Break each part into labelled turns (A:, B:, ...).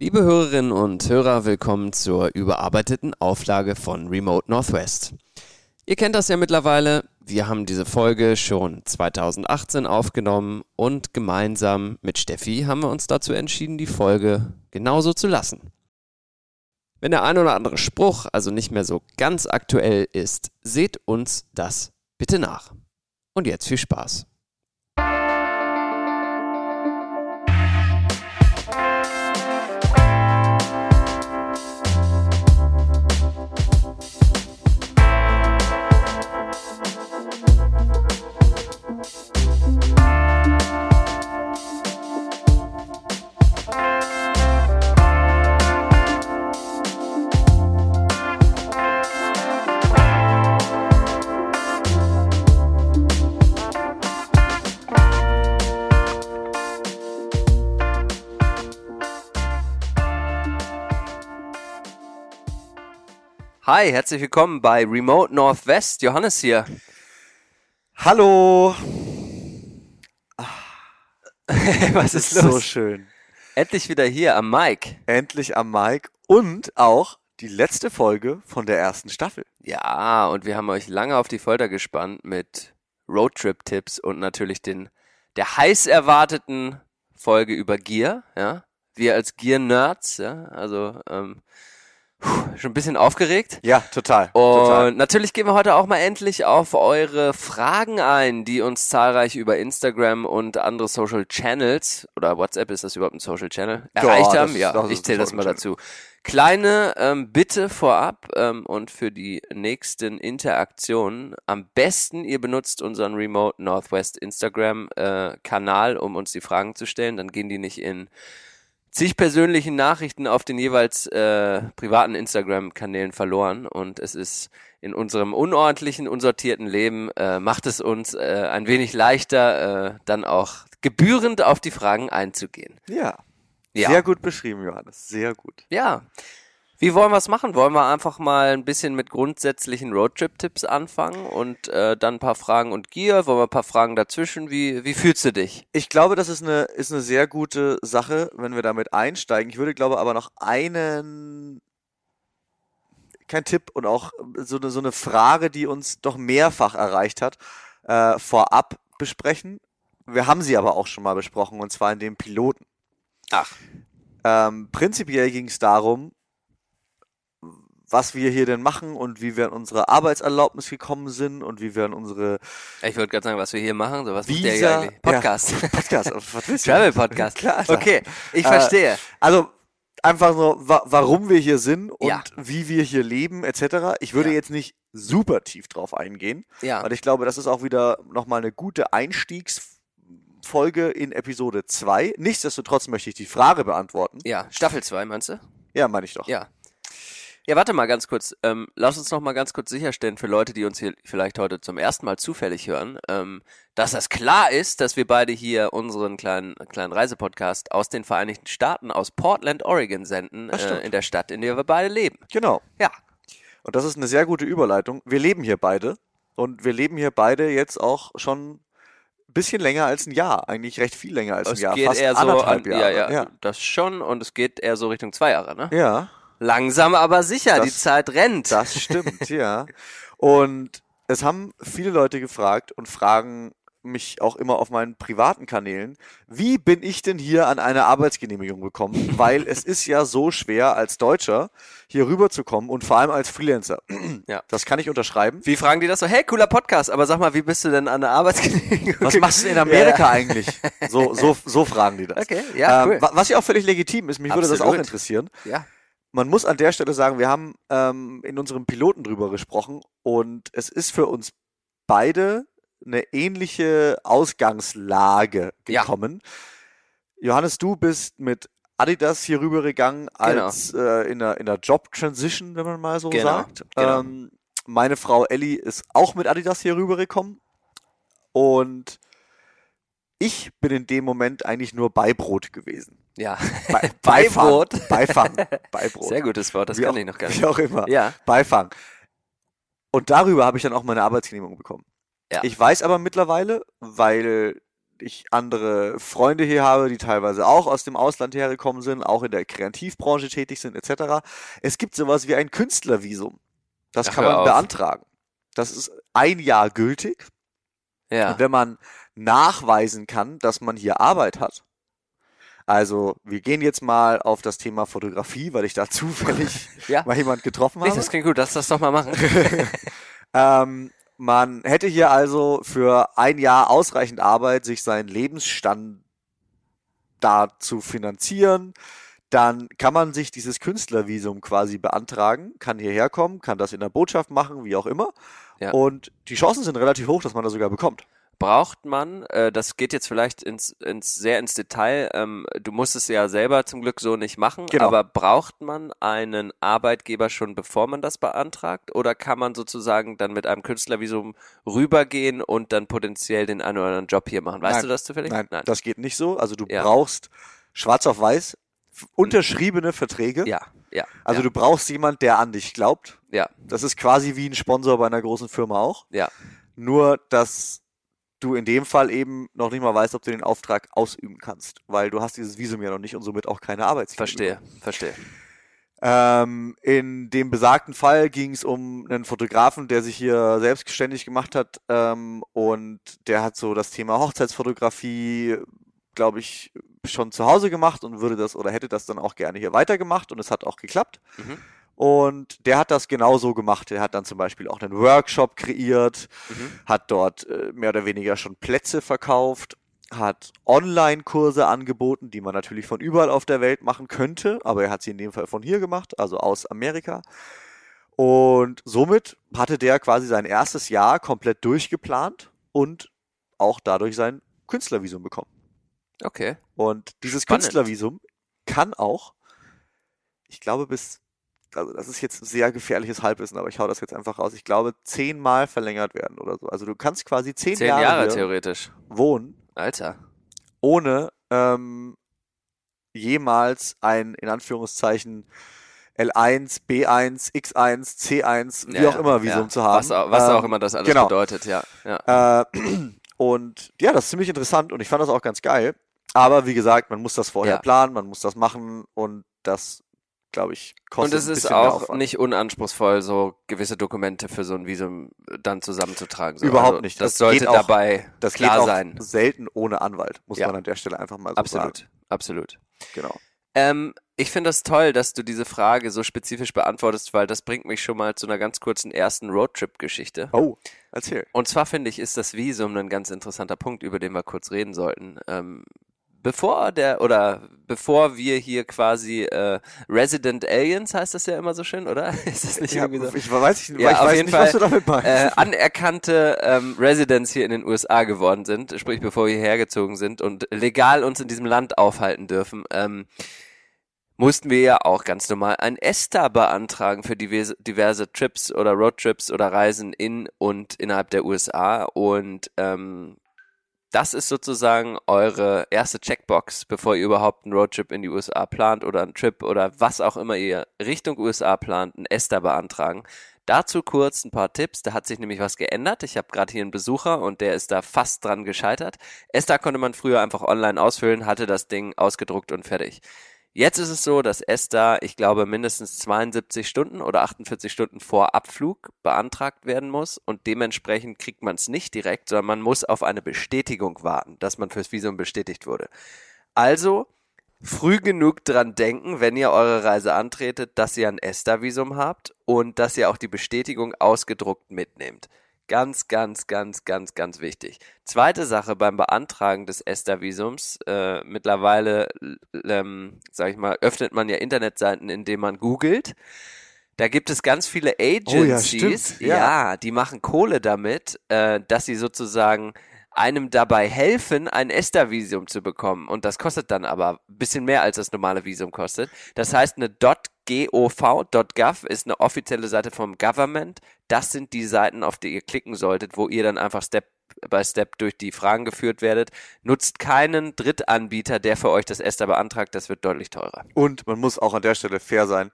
A: Liebe Hörerinnen und Hörer, willkommen zur überarbeiteten Auflage von Remote Northwest. Ihr kennt das ja mittlerweile, wir haben diese Folge schon 2018 aufgenommen und gemeinsam mit Steffi haben wir uns dazu entschieden, die Folge genauso zu lassen. Wenn der ein oder andere Spruch also nicht mehr so ganz aktuell ist, seht uns das bitte nach. Und jetzt viel Spaß. Hi, herzlich willkommen bei Remote Northwest. Johannes hier.
B: Hallo.
A: Was ist
B: ist
A: los?
B: so schön.
A: Endlich wieder hier am Mic.
B: Endlich am Mic und auch die letzte Folge von der ersten Staffel.
A: Ja, und wir haben euch lange auf die Folter gespannt mit Roadtrip-Tipps und natürlich den der heiß erwarteten Folge über Gear. Ja, wir als Gear-Nerds. Ja, also ähm, schon ein bisschen aufgeregt.
B: Ja, total.
A: Und
B: total.
A: natürlich gehen wir heute auch mal endlich auf eure Fragen ein, die uns zahlreich über Instagram und andere Social Channels oder WhatsApp ist das überhaupt ein Social Channel erreicht
B: das
A: haben. Ja,
B: das ist
A: ich zähle das mal
B: Channel.
A: dazu. Kleine ähm, Bitte vorab ähm, und für die nächsten Interaktionen am besten ihr benutzt unseren Remote Northwest Instagram äh, Kanal, um uns die Fragen zu stellen. Dann gehen die nicht in zig persönlichen Nachrichten auf den jeweils äh, privaten Instagram-Kanälen verloren und es ist in unserem unordentlichen, unsortierten Leben, äh, macht es uns äh, ein wenig leichter, äh, dann auch gebührend auf die Fragen einzugehen.
B: Ja.
A: Ja.
B: Sehr gut beschrieben, Johannes. Sehr gut.
A: Ja. Wie wollen wir es machen? Wollen wir einfach mal ein bisschen mit grundsätzlichen Roadtrip-Tipps anfangen und äh, dann ein paar Fragen und Gear? Wollen wir ein paar Fragen dazwischen? Wie, wie fühlst du dich?
B: Ich glaube, das ist eine, ist eine sehr gute Sache, wenn wir damit einsteigen. Ich würde, glaube aber noch einen, kein Tipp und auch so eine, so eine Frage, die uns doch mehrfach erreicht hat, äh, vorab besprechen. Wir haben sie aber auch schon mal besprochen, und zwar in dem Piloten.
A: Ach.
B: Ähm, prinzipiell ging es darum, was wir hier denn machen und wie wir an unsere Arbeitserlaubnis gekommen sind und wie wir an unsere
A: Ich wollte gerade sagen, was wir hier machen. So, was macht der hier
B: Visa-?
A: Podcast.
B: Podcast, was willst du?
A: Travel Podcast.
B: Klar.
A: Okay, ich
B: Äh,
A: verstehe.
B: Also einfach so, wa warum wir hier sind und
A: Ja.
B: wie wir hier leben etc. Ich würde
A: Ja.
B: jetzt nicht super tief drauf eingehen,
A: Ja.
B: weil ich glaube, das ist auch wieder nochmal eine gute Einstiegsfolge in Episode 2. Nichtsdestotrotz möchte ich die Frage beantworten.
A: Ja, Staffel 2, meinst du?
B: Ja, meine ich doch.
A: Ja. Ja, warte mal ganz kurz. Ähm, lass uns noch mal ganz kurz sicherstellen für Leute, die uns hier vielleicht heute zum ersten Mal zufällig hören, ähm, dass das klar ist, dass wir beide hier unseren kleinen, kleinen Reisepodcast aus den Vereinigten Staaten, aus Portland, Oregon senden, äh, in der Stadt, in der wir beide leben.
B: Genau.
A: Ja.
B: Und das ist eine sehr gute Überleitung. Wir leben hier beide und wir leben hier beide jetzt auch schon ein bisschen länger als ein Jahr. Eigentlich recht viel länger als
A: Es
B: ein Jahr.
A: geht
B: Fast
A: eher so
B: anderthalb
A: an, ja,
B: Jahre.
A: ja,
B: ja.
A: das schon und es geht eher so Richtung zwei Jahre, ne?
B: ja.
A: Langsam aber sicher,
B: Das-
A: die Zeit rennt.
B: Das stimmt, ja. Und es haben viele Leute gefragt und fragen mich auch immer auf meinen privaten Kanälen, wie bin ich denn hier an eine Arbeitsgenehmigung gekommen? Weil es ist ja so schwer als Deutscher hier rüberzukommen und vor allem als Freelancer.
A: Ja.
B: Das kann ich unterschreiben.
A: Wie fragen die das so? Hey, cooler Podcast, aber sag mal, wie bist du denn an der Arbeitsgenehmigung?
B: Was machst du in Amerika eigentlich? So, so, so fragen die das.
A: Okay, ja,
B: ähm,
A: cool.
B: wa- Was ja auch völlig legitim ist, mich würde das auch
A: Absolut.
B: interessieren.
A: Ja.
B: Man muss an der Stelle sagen, wir haben ähm, in unserem Piloten drüber gesprochen und es ist für uns beide eine ähnliche Ausgangslage
A: Ja.
B: gekommen. Johannes, du bist mit Adidas hier rübergegangen als äh, in einer, in einer Job-Transition, wenn man mal so
A: Genau,
B: sagt.
A: genau.
B: Ähm, meine Frau Ellie ist auch mit Adidas hier rübergekommen und ich bin in dem Moment eigentlich nur Beibrot gewesen.
A: Ja.
B: Bei,
A: Beibrot.
B: Beifang. Beibrot.
A: Sehr gutes Wort, das
B: Wie
A: kann
B: auch,
A: ich noch gar
B: Wie
A: nicht.
B: auch immer.
A: Ja.
B: Beifang. Und darüber habe ich dann auch meine Arbeitsgenehmigung bekommen.
A: Ja.
B: Ich weiß aber mittlerweile, weil ich andere Freunde hier habe, die teilweise auch aus dem Ausland hergekommen sind, auch in der Kreativbranche tätig sind, etc. Es gibt sowas wie ein Künstlervisum. Das
A: Ach,
B: kann man
A: auf.
B: beantragen. Das ist ein Jahr gültig.
A: Ja.
B: Und wenn man nachweisen kann, dass man hier Arbeit hat, also wir gehen jetzt mal auf das Thema Fotografie, weil ich da zufällig
A: Ja.
B: mal jemand getroffen
A: Nee,
B: habe.
A: das klingt gut, lass das doch mal machen.
B: Ähm, man hätte hier also für ein Jahr ausreichend Arbeit, sich seinen Lebensstandard zu finanzieren. Dann kann man sich dieses Künstlervisum quasi beantragen, kann hierher kommen, kann das in der Botschaft machen, wie auch immer.
A: Ja.
B: Und die Chancen sind relativ hoch, dass man das sogar bekommt.
A: Braucht man, äh, das geht jetzt vielleicht ins, ins sehr ins Detail, ähm, du musst es ja selber zum Glück so nicht machen,
B: Genau.
A: aber braucht man einen Arbeitgeber schon bevor man das beantragt oder kann man sozusagen dann mit einem Künstlervisum rübergehen und dann potenziell den einen oder anderen Job hier machen? Weißt
B: Nein.
A: du das zufällig?
B: Nein, das geht nicht so. Also du
A: Ja.
B: brauchst schwarz auf weiß unterschriebene Verträge.
A: ja, ja.
B: Also
A: ja,
B: du brauchst jemand, der an dich glaubt.
A: ja,
B: Das ist quasi wie ein Sponsor bei einer großen Firma auch.
A: ja,
B: Nur, dass du in dem Fall eben noch nicht mal weißt, ob du den Auftrag ausüben kannst, weil du hast dieses Visum ja noch nicht und somit auch keine Arbeitsgenehmigung.
A: verstehe, verstehe.
B: Ähm, in dem besagten Fall ging es um einen Fotografen, der sich hier selbstständig gemacht hat ähm, und der hat so das Thema Hochzeitsfotografie, glaube ich, schon zu Hause gemacht und würde das oder hätte das dann auch gerne hier weitergemacht und es hat auch geklappt.
A: Mhm.
B: Und der hat das genauso gemacht. Der hat dann zum Beispiel auch einen Workshop kreiert,
A: Mhm.
B: hat dort äh, mehr oder weniger schon Plätze verkauft, hat Online-Kurse angeboten, die man natürlich von überall auf der Welt machen könnte, aber er hat sie in dem Fall von hier gemacht, also aus Amerika. Und somit hatte der quasi sein erstes Jahr komplett durchgeplant und auch dadurch sein Künstlervisum bekommen.
A: Okay.
B: Und dieses
A: Spannend.
B: Künstlervisum kann auch, ich glaube bis, also das ist jetzt sehr gefährliches Halbwissen, aber ich hau das jetzt einfach raus, ich glaube zehnmal verlängert werden oder so. Also du kannst quasi zehn,
A: Zehn
B: Jahre,
A: Jahre theoretisch.
B: wohnen,
A: Alter.
B: ohne ähm, jemals ein, in Anführungszeichen, L1, B1, X1, C1, wie
A: Ja,
B: auch immer Visum
A: ja.
B: zu haben.
A: Was, auch- was auch
B: Ähm,
A: immer das alles
B: genau.
A: bedeutet, ja. ja.
B: Äh, und ja, das ist ziemlich interessant und ich fand das auch ganz geil. Aber wie gesagt, man muss das vorher planen, man muss das machen und das, glaube ich, kostet
A: Und es ist auch
B: Aufwand.
A: nicht unanspruchsvoll, so gewisse Dokumente für so ein Visum dann zusammenzutragen. So.
B: Überhaupt
A: also,
B: nicht.
A: Das,
B: Das
A: sollte
B: auch-
A: dabei
B: Das
A: klar sein.
B: selten ohne Anwalt, muss
A: Ja.
B: man an der Stelle einfach mal so
A: Absolut,
B: sagen.
A: absolut.
B: Genau.
A: Ähm, ich finde das toll, dass du diese Frage so spezifisch beantwortest, weil das bringt mich schon mal zu einer ganz kurzen ersten Roadtrip-Geschichte.
B: Oh, erzähl.
A: Und zwar finde ich, ist das Visum ein ganz interessanter Punkt, über den wir kurz reden sollten. Ähm, bevor der oder bevor wir hier quasi äh, Resident Aliens heißt das ja immer so schön, oder? Ist das nicht
B: Ja,
A: irgendwie so?
B: ich weiß, nicht,
A: Ja,
B: ich
A: auf
B: weiß
A: jeden
B: nicht was du
A: Fall,
B: damit meinst.
A: äh, anerkannte ähm, Residents hier in den USA geworden sind, sprich bevor wir hierher gezogen sind und legal uns in diesem Land aufhalten dürfen, ähm, mussten wir ja auch ganz normal ein ESTA beantragen für diverse, diverse Trips oder Roadtrips oder Reisen in und innerhalb der USA und ähm, das ist sozusagen eure erste Checkbox, bevor ihr überhaupt einen Roadtrip in die USA plant oder einen Trip oder was auch immer ihr Richtung USA plant, ein ESTA beantragen. Dazu kurz ein paar Tipps. Da hat sich nämlich was geändert. Ich habe gerade hier einen Besucher und der ist da fast dran gescheitert. ESTA konnte man früher einfach online ausfüllen, hatte das Ding ausgedruckt und fertig. Jetzt ist es so, dass ESTA, ich glaube, mindestens 72 Stunden oder 48 Stunden vor Abflug beantragt werden muss und dementsprechend kriegt man es nicht direkt, sondern man muss auf eine Bestätigung warten, dass man fürs Visum bestätigt wurde. Also früh genug dran denken, wenn ihr eure Reise antretet, dass ihr ein ESTA-Visum habt und dass ihr auch die Bestätigung ausgedruckt mitnehmt. Ganz, ganz, ganz, ganz, ganz wichtig. Zweite Sache beim Beantragen des ESTA-Visums. Äh, mittlerweile, ähm, sag ich mal, öffnet man ja Internetseiten, indem man googelt. Da gibt es ganz viele Agencies,
B: stimmt, ja.
A: die machen Kohle damit, äh, dass sie sozusagen einem dabei helfen, ein ESTA-Visum zu bekommen. Und das kostet dann aber ein bisschen mehr, als das normale Visum kostet. Das heißt, eine .gov, .gov ist eine offizielle Seite vom Government. Das sind die Seiten, auf die ihr klicken solltet, wo ihr dann einfach Step by Step durch die Fragen geführt werdet. Nutzt keinen Drittanbieter, der für euch das ESTA beantragt. Das wird deutlich teurer.
B: Und man muss auch an der Stelle fair sein.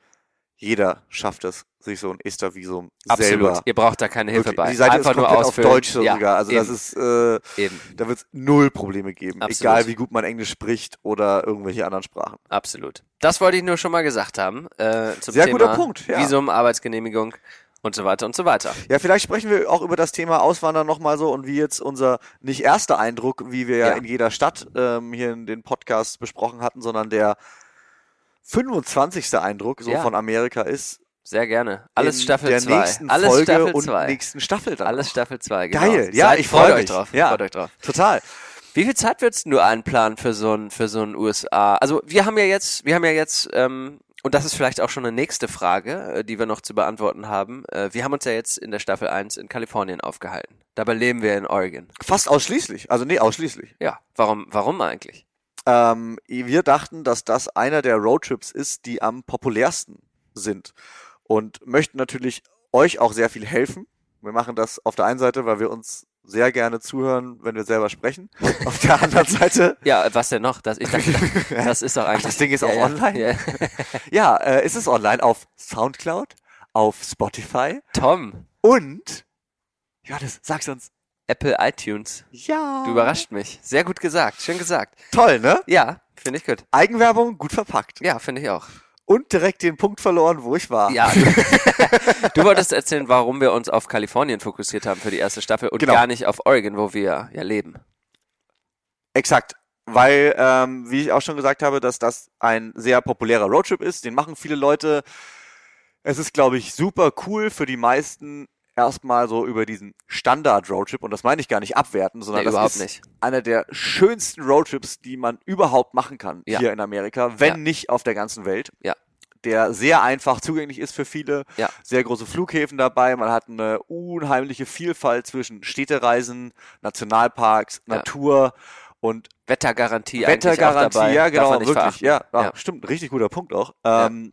B: Jeder schafft es, sich so ein Ester-Visum
A: Absolut.
B: selber.
A: Ihr braucht da keine Hilfe bei.
B: Die Seite
A: Einfach
B: ist
A: nur
B: komplett auf
A: ausfüllen.
B: Deutsch
A: ja,
B: sogar. Also das
A: eben,
B: ist, äh,
A: eben.
B: da wird es null Probleme geben.
A: Absolut.
B: Egal wie gut man Englisch spricht oder irgendwelche anderen Sprachen.
A: Absolut. Das wollte ich nur schon mal gesagt haben. Äh, zum
B: Sehr
A: Thema
B: guter Punkt, ja.
A: Visum, Arbeitsgenehmigung und so weiter und so weiter.
B: Ja, vielleicht sprechen wir auch über das Thema Auswandern nochmal so und wie jetzt unser nicht erster Eindruck, wie wir ja,
A: Ja.
B: in jeder Stadt ähm, hier in den Podcast besprochen hatten, sondern der 25. Eindruck so
A: Ja.
B: von Amerika ist.
A: Sehr gerne. Alles Staffel
B: der
A: 2.
B: nächsten
A: Alles
B: Folge
A: Staffel
B: und
A: 2.
B: nächsten Staffel dann.
A: Alles. Staffel 2, genau.
B: Geil. Ja,
A: Seid-
B: ich
A: freut
B: freu
A: euch
B: mich.
A: drauf.
B: Ja.
A: Freut euch drauf.
B: Total.
A: Wie viel Zeit würdest du einplanen für so ein für so ein USA? Also wir haben ja jetzt, wir haben ja jetzt, ähm, und das ist vielleicht auch schon eine nächste Frage, äh, die wir noch zu beantworten haben. Äh, wir haben uns ja jetzt in der Staffel 1 in Kalifornien aufgehalten. Dabei leben wir in Oregon.
B: Fast ausschließlich. Also nee, ausschließlich.
A: Ja, warum, warum eigentlich?
B: Ähm, wir dachten, dass das einer der Roadtrips ist, die am populärsten sind. Und möchten natürlich euch auch sehr viel helfen. Wir machen das auf der einen Seite, weil wir uns sehr gerne zuhören, wenn wir selber sprechen. Auf der anderen Seite,
A: Ja, was denn noch? Das, ich dachte, das ist doch eigentlich.
B: das Ding ist
A: ja,
B: auch
A: ja,
B: online?
A: Ja.
B: ja, äh, ist es online auf Soundcloud, auf Spotify
A: Tom,
B: und, Johannes, sag's uns.
A: Apple iTunes.
B: Ja.
A: Du überrascht mich. Sehr gut gesagt. Schön gesagt.
B: Toll, ne?
A: Ja, finde ich gut.
B: Eigenwerbung gut verpackt.
A: Ja, finde ich auch.
B: Und direkt den Punkt verloren, wo ich war.
A: Ja. Du, wolltest erzählen, warum wir uns auf Kalifornien fokussiert haben für die erste Staffel und
B: Genau.
A: gar nicht auf Oregon, wo wir ja leben.
B: Exakt. Weil, ähm, wie ich auch schon gesagt habe, dass das ein sehr populärer Roadtrip ist. Den machen viele Leute. Es ist, glaube ich, super cool für die meisten erstmal so über diesen Standard-Roadtrip. Und das meine ich gar nicht abwerten, sondern
A: Nee,
B: das ist
A: nicht.
B: einer der schönsten Roadtrips, die man überhaupt machen kann
A: Ja.
B: hier in Amerika, wenn
A: Ja.
B: nicht auf der ganzen Welt.
A: Ja.
B: Der sehr einfach zugänglich ist für viele.
A: Ja.
B: Sehr große Flughäfen dabei. Man hat eine unheimliche Vielfalt zwischen Städtereisen, Nationalparks,
A: Ja.
B: Natur und
A: Wettergarantie eigentlich auch
B: Wettergarantie, ja genau, wirklich, ja,
A: ja.
B: stimmt, richtig guter Punkt auch. Ähm,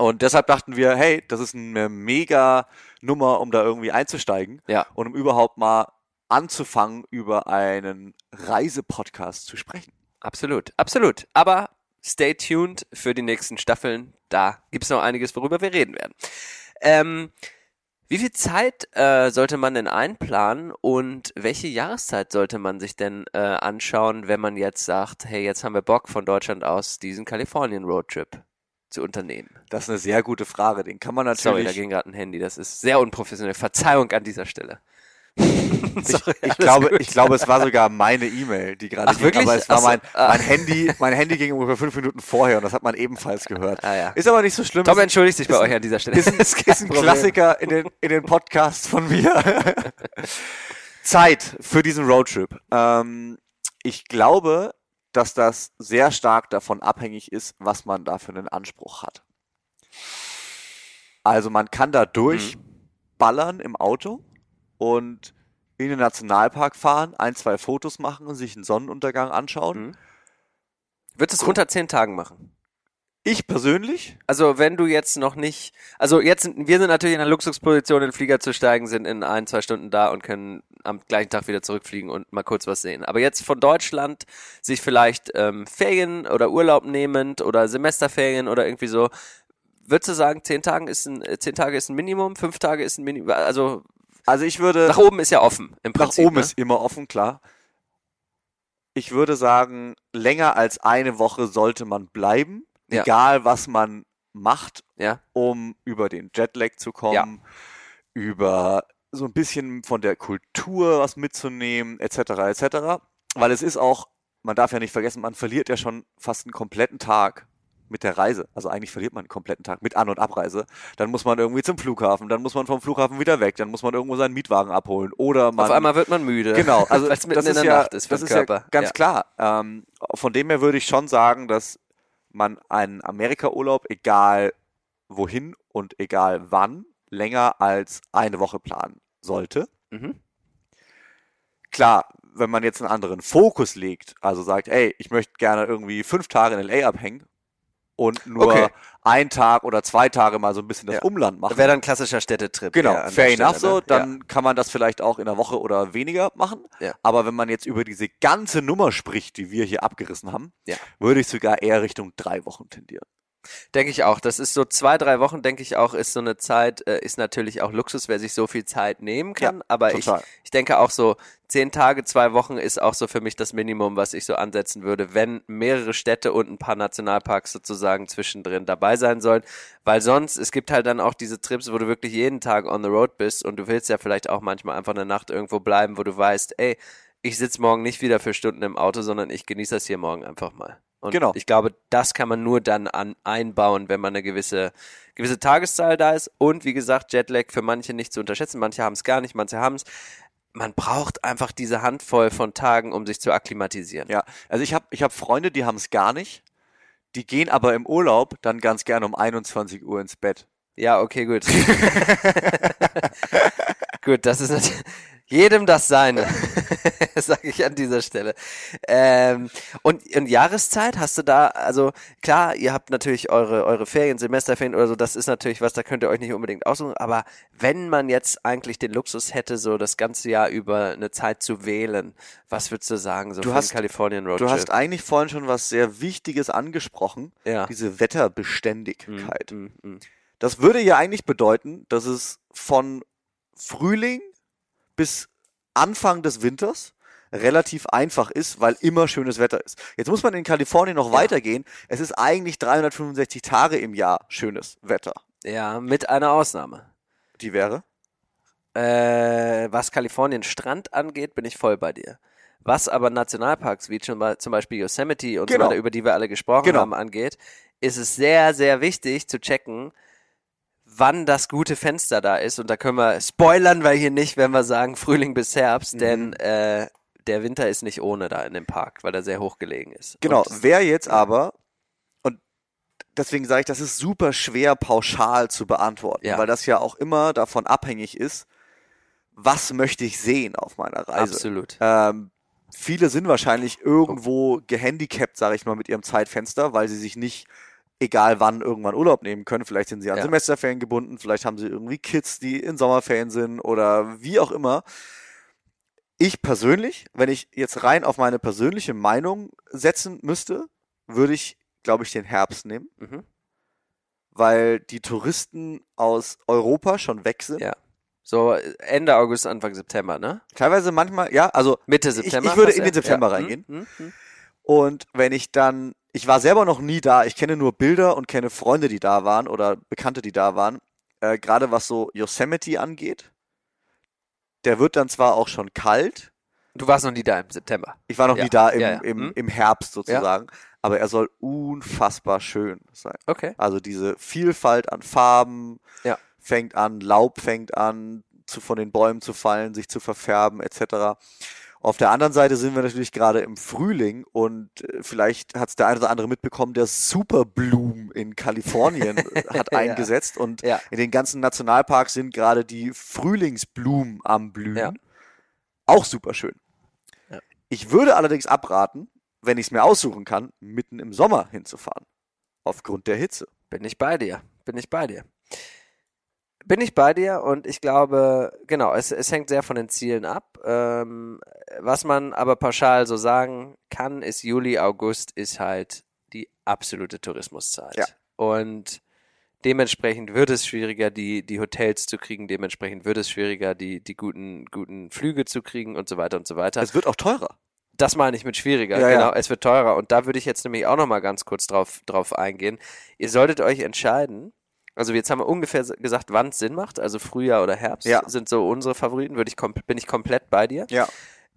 B: Und deshalb dachten wir, hey, das ist eine mega Nummer, um da irgendwie einzusteigen
A: Ja.
B: und um überhaupt mal anzufangen, über einen Reisepodcast zu sprechen.
A: Absolut, absolut. Aber stay tuned für die nächsten Staffeln. Da gibt's noch einiges, worüber wir reden werden. Ähm, wie viel Zeit äh, sollte man denn einplanen und welche Jahreszeit sollte man sich denn äh, anschauen, wenn man jetzt sagt, hey, jetzt haben wir Bock von Deutschland aus diesen Kalifornien-Roadtrip zu unternehmen?
B: Das ist eine sehr gute Frage. Den kann man
A: Sorry, da
B: natürlich.
A: ging gerade ein Handy. Das ist sehr unprofessionell. Verzeihung an dieser Stelle. Sorry,
B: ich
A: alles
B: glaube,
A: gut.
B: ich glaube, es war sogar meine E-Mail, die gerade
A: Ach,
B: ging,
A: wirklich?
B: aber es war
A: so,
B: mein,
A: ah.
B: mein Handy, mein Handy ging ungefähr fünf Minuten vorher und das hat man ebenfalls gehört.
A: Ah, ja.
B: Ist aber nicht so schlimm.
A: Tom
B: Ist-
A: entschuldigt sich bei
B: ist
A: euch an dieser Stelle.
B: ist
A: kein
B: ist ein
A: Problem.
B: Klassiker in den, in den Podcasts von mir. Zeit für diesen Roadtrip. Ähm, ich glaube, dass das sehr stark davon abhängig ist, was man da für einen Anspruch hat. Also man kann da durchballern im Auto und in den Nationalpark fahren, ein, zwei Fotos machen und sich einen Sonnenuntergang anschauen.
A: Mhm. Würdest du es unter zehn Tagen machen?
B: Ich persönlich,
A: Also wenn du jetzt noch nicht, also jetzt, sind- wir sind natürlich in der Luxusposition, in den Flieger zu steigen, sind in ein, zwei Stunden da und können am gleichen Tag wieder zurückfliegen und mal kurz was sehen. Aber jetzt von Deutschland sich vielleicht ähm, Ferien oder Urlaub nehmend oder Semesterferien oder irgendwie so, würdest du sagen, zehn Tagen ist ein, äh, zehn Tage ist ein Minimum, fünf Tage ist ein Minimum, also
B: also ich würde
A: nach oben ist ja offen im
B: Nach
A: Prinzip.
B: oben
A: ne?
B: ist immer offen, klar. Ich würde sagen, länger als eine Woche sollte man bleiben,
A: Ja.
B: egal was man macht,
A: Ja,
B: um über den Jetlag zu kommen, über so ein bisschen von der Kultur was mitzunehmen, etc., etc. Weil es ist auch, man darf ja nicht vergessen, man verliert ja schon fast einen kompletten Tag mit der Reise. Also eigentlich verliert man einen kompletten Tag mit An- und Abreise. Dann muss man irgendwie zum Flughafen, dann muss man vom Flughafen wieder weg, dann muss man irgendwo seinen Mietwagen abholen oder man
A: auf einmal wird man müde.
B: Genau, also das
A: in
B: ist
A: der
B: ja,
A: Nacht ist für
B: das ist
A: Körper.
B: ja ganz
A: ja.
B: klar. Ähm, von dem her würde ich schon sagen, dass man einen Amerika-Urlaub, egal wohin und egal wann, länger als eine Woche planen sollte.
A: Mhm.
B: Klar, wenn man jetzt einen anderen Fokus legt, also sagt, ey, ich möchte gerne irgendwie fünf Tage in LA abhängen und nur
A: Okay.
B: ein Tag oder zwei Tage mal so ein bisschen das
A: Ja.
B: Umland machen.
A: Wäre dann ein klassischer Städtetrip.
B: Genau,
A: an
B: fair enough
A: Stelle,
B: so,
A: ne?
B: dann kann man das vielleicht auch in einer Woche oder weniger machen.
A: Ja.
B: Aber wenn man jetzt über diese ganze Nummer spricht, die wir hier abgerissen haben,
A: Ja.
B: würde ich sogar eher Richtung drei Wochen tendieren.
A: Denke ich auch. Das ist so zwei, drei Wochen, denke ich auch, ist so eine Zeit, äh, ist natürlich auch Luxus, wer sich so viel Zeit nehmen kann.
B: Ja,
A: aber ich, ich denke auch so, zehn Tage, zwei Wochen ist auch so für mich das Minimum, was ich so ansetzen würde, wenn mehrere Städte und ein paar Nationalparks sozusagen zwischendrin dabei sein sollen. Weil sonst, es gibt halt dann auch diese Trips, wo du wirklich jeden Tag on the road bist und du willst ja vielleicht auch manchmal einfach eine Nacht irgendwo bleiben, wo du weißt, ey, ich sitze morgen nicht wieder für Stunden im Auto, sondern ich genieße das hier morgen einfach mal. Und
B: Genau.
A: ich glaube, das kann man nur dann an, einbauen, wenn man eine gewisse, gewisse Tageszahl da ist. Und wie gesagt, Jetlag für manche nicht zu unterschätzen. Manche haben es gar nicht, manche haben es. Man braucht einfach diese Handvoll von Tagen, um sich zu akklimatisieren.
B: Ja, also ich habe ich hab Freunde, die haben es gar nicht. Die gehen aber im Urlaub dann ganz gerne um 21 Uhr ins Bett.
A: Ja, okay, gut. gut, das ist natürlich jedem das seine, sage ich an dieser Stelle. Ähm, und, und Jahreszeit hast du da, also klar, ihr habt natürlich eure, eure Ferien, Semesterferien oder so, das ist natürlich was, da könnt ihr euch nicht unbedingt aussuchen, aber wenn man jetzt eigentlich den Luxus hätte, so das ganze Jahr über eine Zeit zu wählen, was würdest du sagen, so
B: Du hast-
A: Kalifornien Roadtrip?
B: Du hast eigentlich vorhin schon was sehr Wichtiges angesprochen,
A: ja.
B: diese Wetterbeständigkeit.
A: Mm, mm, mm.
B: Das würde ja eigentlich bedeuten, dass es von Frühling bis Anfang des Winters relativ einfach ist, weil immer schönes Wetter ist. Jetzt muss man in Kalifornien noch
A: Ja.
B: weitergehen. Es ist eigentlich 365 Tage im Jahr schönes Wetter.
A: Ja, mit einer Ausnahme.
B: Die wäre?
A: Äh, was Kalifornien Strand angeht, bin ich voll bei dir. Was aber Nationalparks wie zum Be- zum Beispiel Yosemite und
B: Genau.
A: so weiter, über die wir alle gesprochen
B: Genau.
A: haben, angeht, ist es sehr, sehr wichtig zu checken, wann das gute Fenster da ist. Und da können wir, spoilern wir hier nicht, wenn wir sagen Frühling bis Herbst,
B: Mhm.
A: denn äh, der Winter ist nicht ohne da in dem Park, weil er sehr hoch gelegen ist.
B: Genau.
A: Und,
B: Wer jetzt aber, und deswegen sage ich, das ist super schwer pauschal zu beantworten,
A: Ja.
B: weil das ja auch immer davon abhängig ist, was möchte ich sehen auf meiner Reise.
A: absolut.
B: Ähm, viele sind wahrscheinlich irgendwo gehandicapt, sage ich mal, mit ihrem Zeitfenster, weil sie sich nicht, egal wann, irgendwann Urlaub nehmen können. Vielleicht sind sie an
A: Ja.
B: Semesterferien gebunden, vielleicht haben sie irgendwie Kids, die in Sommerferien sind oder wie auch immer. Ich persönlich, wenn ich jetzt rein auf meine persönliche Meinung setzen müsste, würde ich, glaube ich, den Herbst nehmen,
A: Mhm.
B: weil die Touristen aus Europa schon weg sind.
A: Ja. So Ende August, Anfang September, ne?
B: Teilweise manchmal, ja, also
A: Mitte
B: Ich-
A: September.
B: ich würde
A: fast
B: in den. September
A: Ja.
B: reingehen.
A: Hm, hm, hm.
B: Und wenn ich dann, ich war selber noch nie da, ich kenne nur Bilder und kenne Freunde, die da waren oder Bekannte, die da waren. Äh, Gerade was so Yosemite angeht, der wird dann zwar auch schon kalt.
A: Du warst noch nie da im September.
B: Ich war noch
A: Ja,
B: nie da im,
A: ja, ja.
B: im,
A: Hm.
B: im Herbst sozusagen, aber er soll unfassbar schön sein.
A: Okay.
B: Also diese Vielfalt an Farben
A: Ja.
B: fängt an, Laub fängt an, zu, von den Bäumen zu fallen, sich zu verfärben, etc. Auf der anderen Seite sind wir natürlich gerade im Frühling und äh, vielleicht hat es der eine oder andere mitbekommen, der Superbloom in Kalifornien hat
A: Ja.
B: eingesetzt und
A: Ja.
B: in den ganzen Nationalparks sind gerade die Frühlingsblumen am Blühen.
A: Ja.
B: Auch super schön.
A: Ja.
B: Ich würde allerdings abraten, wenn ich es mir aussuchen kann, mitten im Sommer hinzufahren. Aufgrund der Hitze.
A: Bin ich bei dir. Bin ich bei dir. Bin ich bei dir und ich glaube, genau, es, es hängt sehr von den Zielen ab. Ähm, was man aber pauschal so sagen kann, ist Juli, August ist halt die absolute Tourismuszeit.
B: Ja.
A: Und dementsprechend wird es schwieriger, die, die Hotels zu kriegen, dementsprechend wird es schwieriger, die, die guten, guten Flüge zu kriegen und so weiter und so weiter.
B: Es wird auch teurer.
A: Das meine ich mit schwieriger,
B: Ja, ja.
A: genau. Es wird teurer. Und da würde ich jetzt nämlich auch noch mal ganz kurz drauf, drauf eingehen. Ihr solltet euch entscheiden. Also jetzt haben wir ungefähr gesagt, wann es Sinn macht. Also Frühjahr oder Herbst
B: Ja.
A: sind so unsere Favoriten. Würde ich bin ich komplett bei dir.
B: Ja.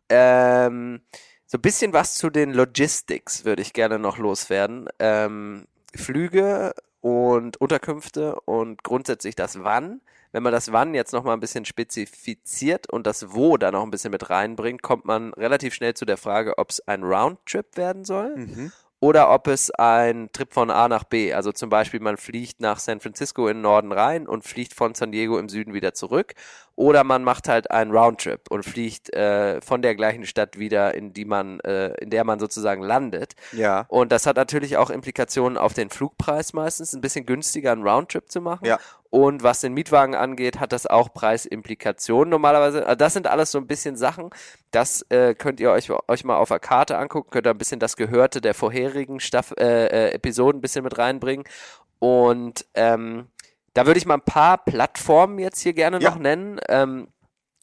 A: Ähm, so ein bisschen was zu den Logistics würde ich gerne noch loswerden. Ähm, Flüge und Unterkünfte und grundsätzlich das Wann. Wenn man das Wann jetzt noch mal ein bisschen spezifiziert und das Wo da noch ein bisschen mit reinbringt, kommt man relativ schnell zu der Frage, ob es ein Roundtrip werden soll
B: Mhm.
A: Oder ob es ein Trip von A nach B, also zum Beispiel man fliegt nach San Francisco im Norden rein und fliegt von San Diego im Süden wieder zurück, oder man macht halt einen Roundtrip und fliegt äh, von der gleichen Stadt wieder, in die man, äh, in der man sozusagen landet.
B: Ja.
A: Und das hat natürlich auch Implikationen auf den Flugpreis meistens, ein bisschen günstiger einen Roundtrip zu machen.
B: Ja.
A: Und was den Mietwagen angeht, hat das auch Preisimplikationen normalerweise. Also Das sind alles so ein bisschen Sachen. Das äh, könnt ihr euch, euch mal auf der Karte angucken, könnt ihr ein bisschen das Gehörte der vorherigen Staff äh, äh, Episoden ein bisschen mit reinbringen. Und ähm, da würde ich mal ein paar Plattformen jetzt hier gerne
B: Ja.
A: noch nennen. Ähm,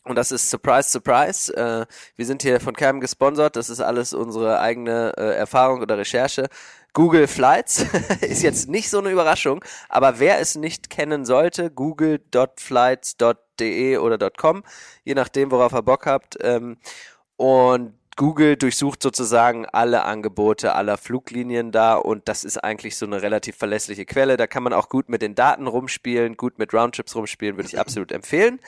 A: und das ist Surprise, Surprise. Äh, wir sind hier von Cam gesponsert. Das ist alles unsere eigene äh, Erfahrung oder Recherche. Google Flights ist jetzt nicht so eine Überraschung, aber wer es nicht kennen sollte, google.flights.de oder .com, je nachdem, worauf ihr Bock habt. Ähm, und Google durchsucht sozusagen alle Angebote aller Fluglinien da und das ist eigentlich so eine relativ verlässliche Quelle. Da kann man auch gut mit den Daten rumspielen, gut mit Roundtrips rumspielen, würde ich absolut empfehlen.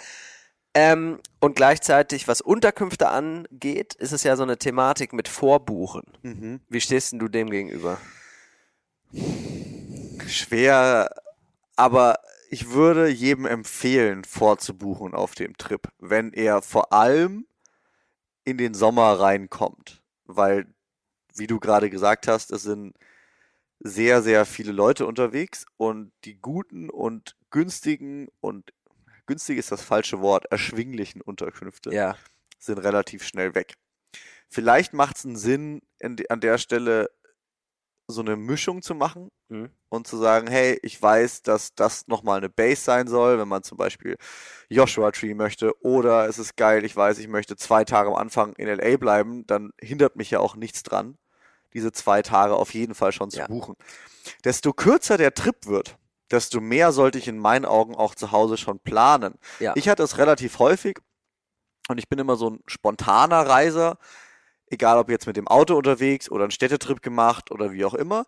A: Ähm, und gleichzeitig, was Unterkünfte angeht, ist es ja so eine Thematik mit Vorbuchen.
B: Mhm.
A: Wie stehst denn du dem gegenüber?
B: Schwer, aber ich würde jedem empfehlen, vorzubuchen auf dem Trip, wenn er vor allem in den Sommer reinkommt. Weil, wie du gerade gesagt hast, es sind sehr, sehr viele Leute unterwegs und die guten und günstigen und günstig ist das falsche Wort, erschwinglichen Unterkünfte
A: Ja,
B: sind relativ schnell weg. Vielleicht macht es einen Sinn, an der Stelle so eine Mischung zu machen
A: Mhm.
B: und zu sagen, hey, ich weiß, dass das nochmal eine Base sein soll, wenn man zum Beispiel Joshua Tree möchte oder es ist geil, ich weiß, ich möchte zwei Tage am Anfang in LA bleiben, dann hindert mich ja auch nichts dran, diese zwei Tage auf jeden Fall schon zu
A: Ja.
B: buchen. Desto kürzer der Trip wird, desto mehr sollte ich in meinen Augen auch zu Hause schon planen.
A: Ja.
B: Ich hatte es relativ häufig und ich bin immer so ein spontaner Reiser, egal ob jetzt mit dem Auto unterwegs oder einen Städtetrip gemacht oder wie auch immer.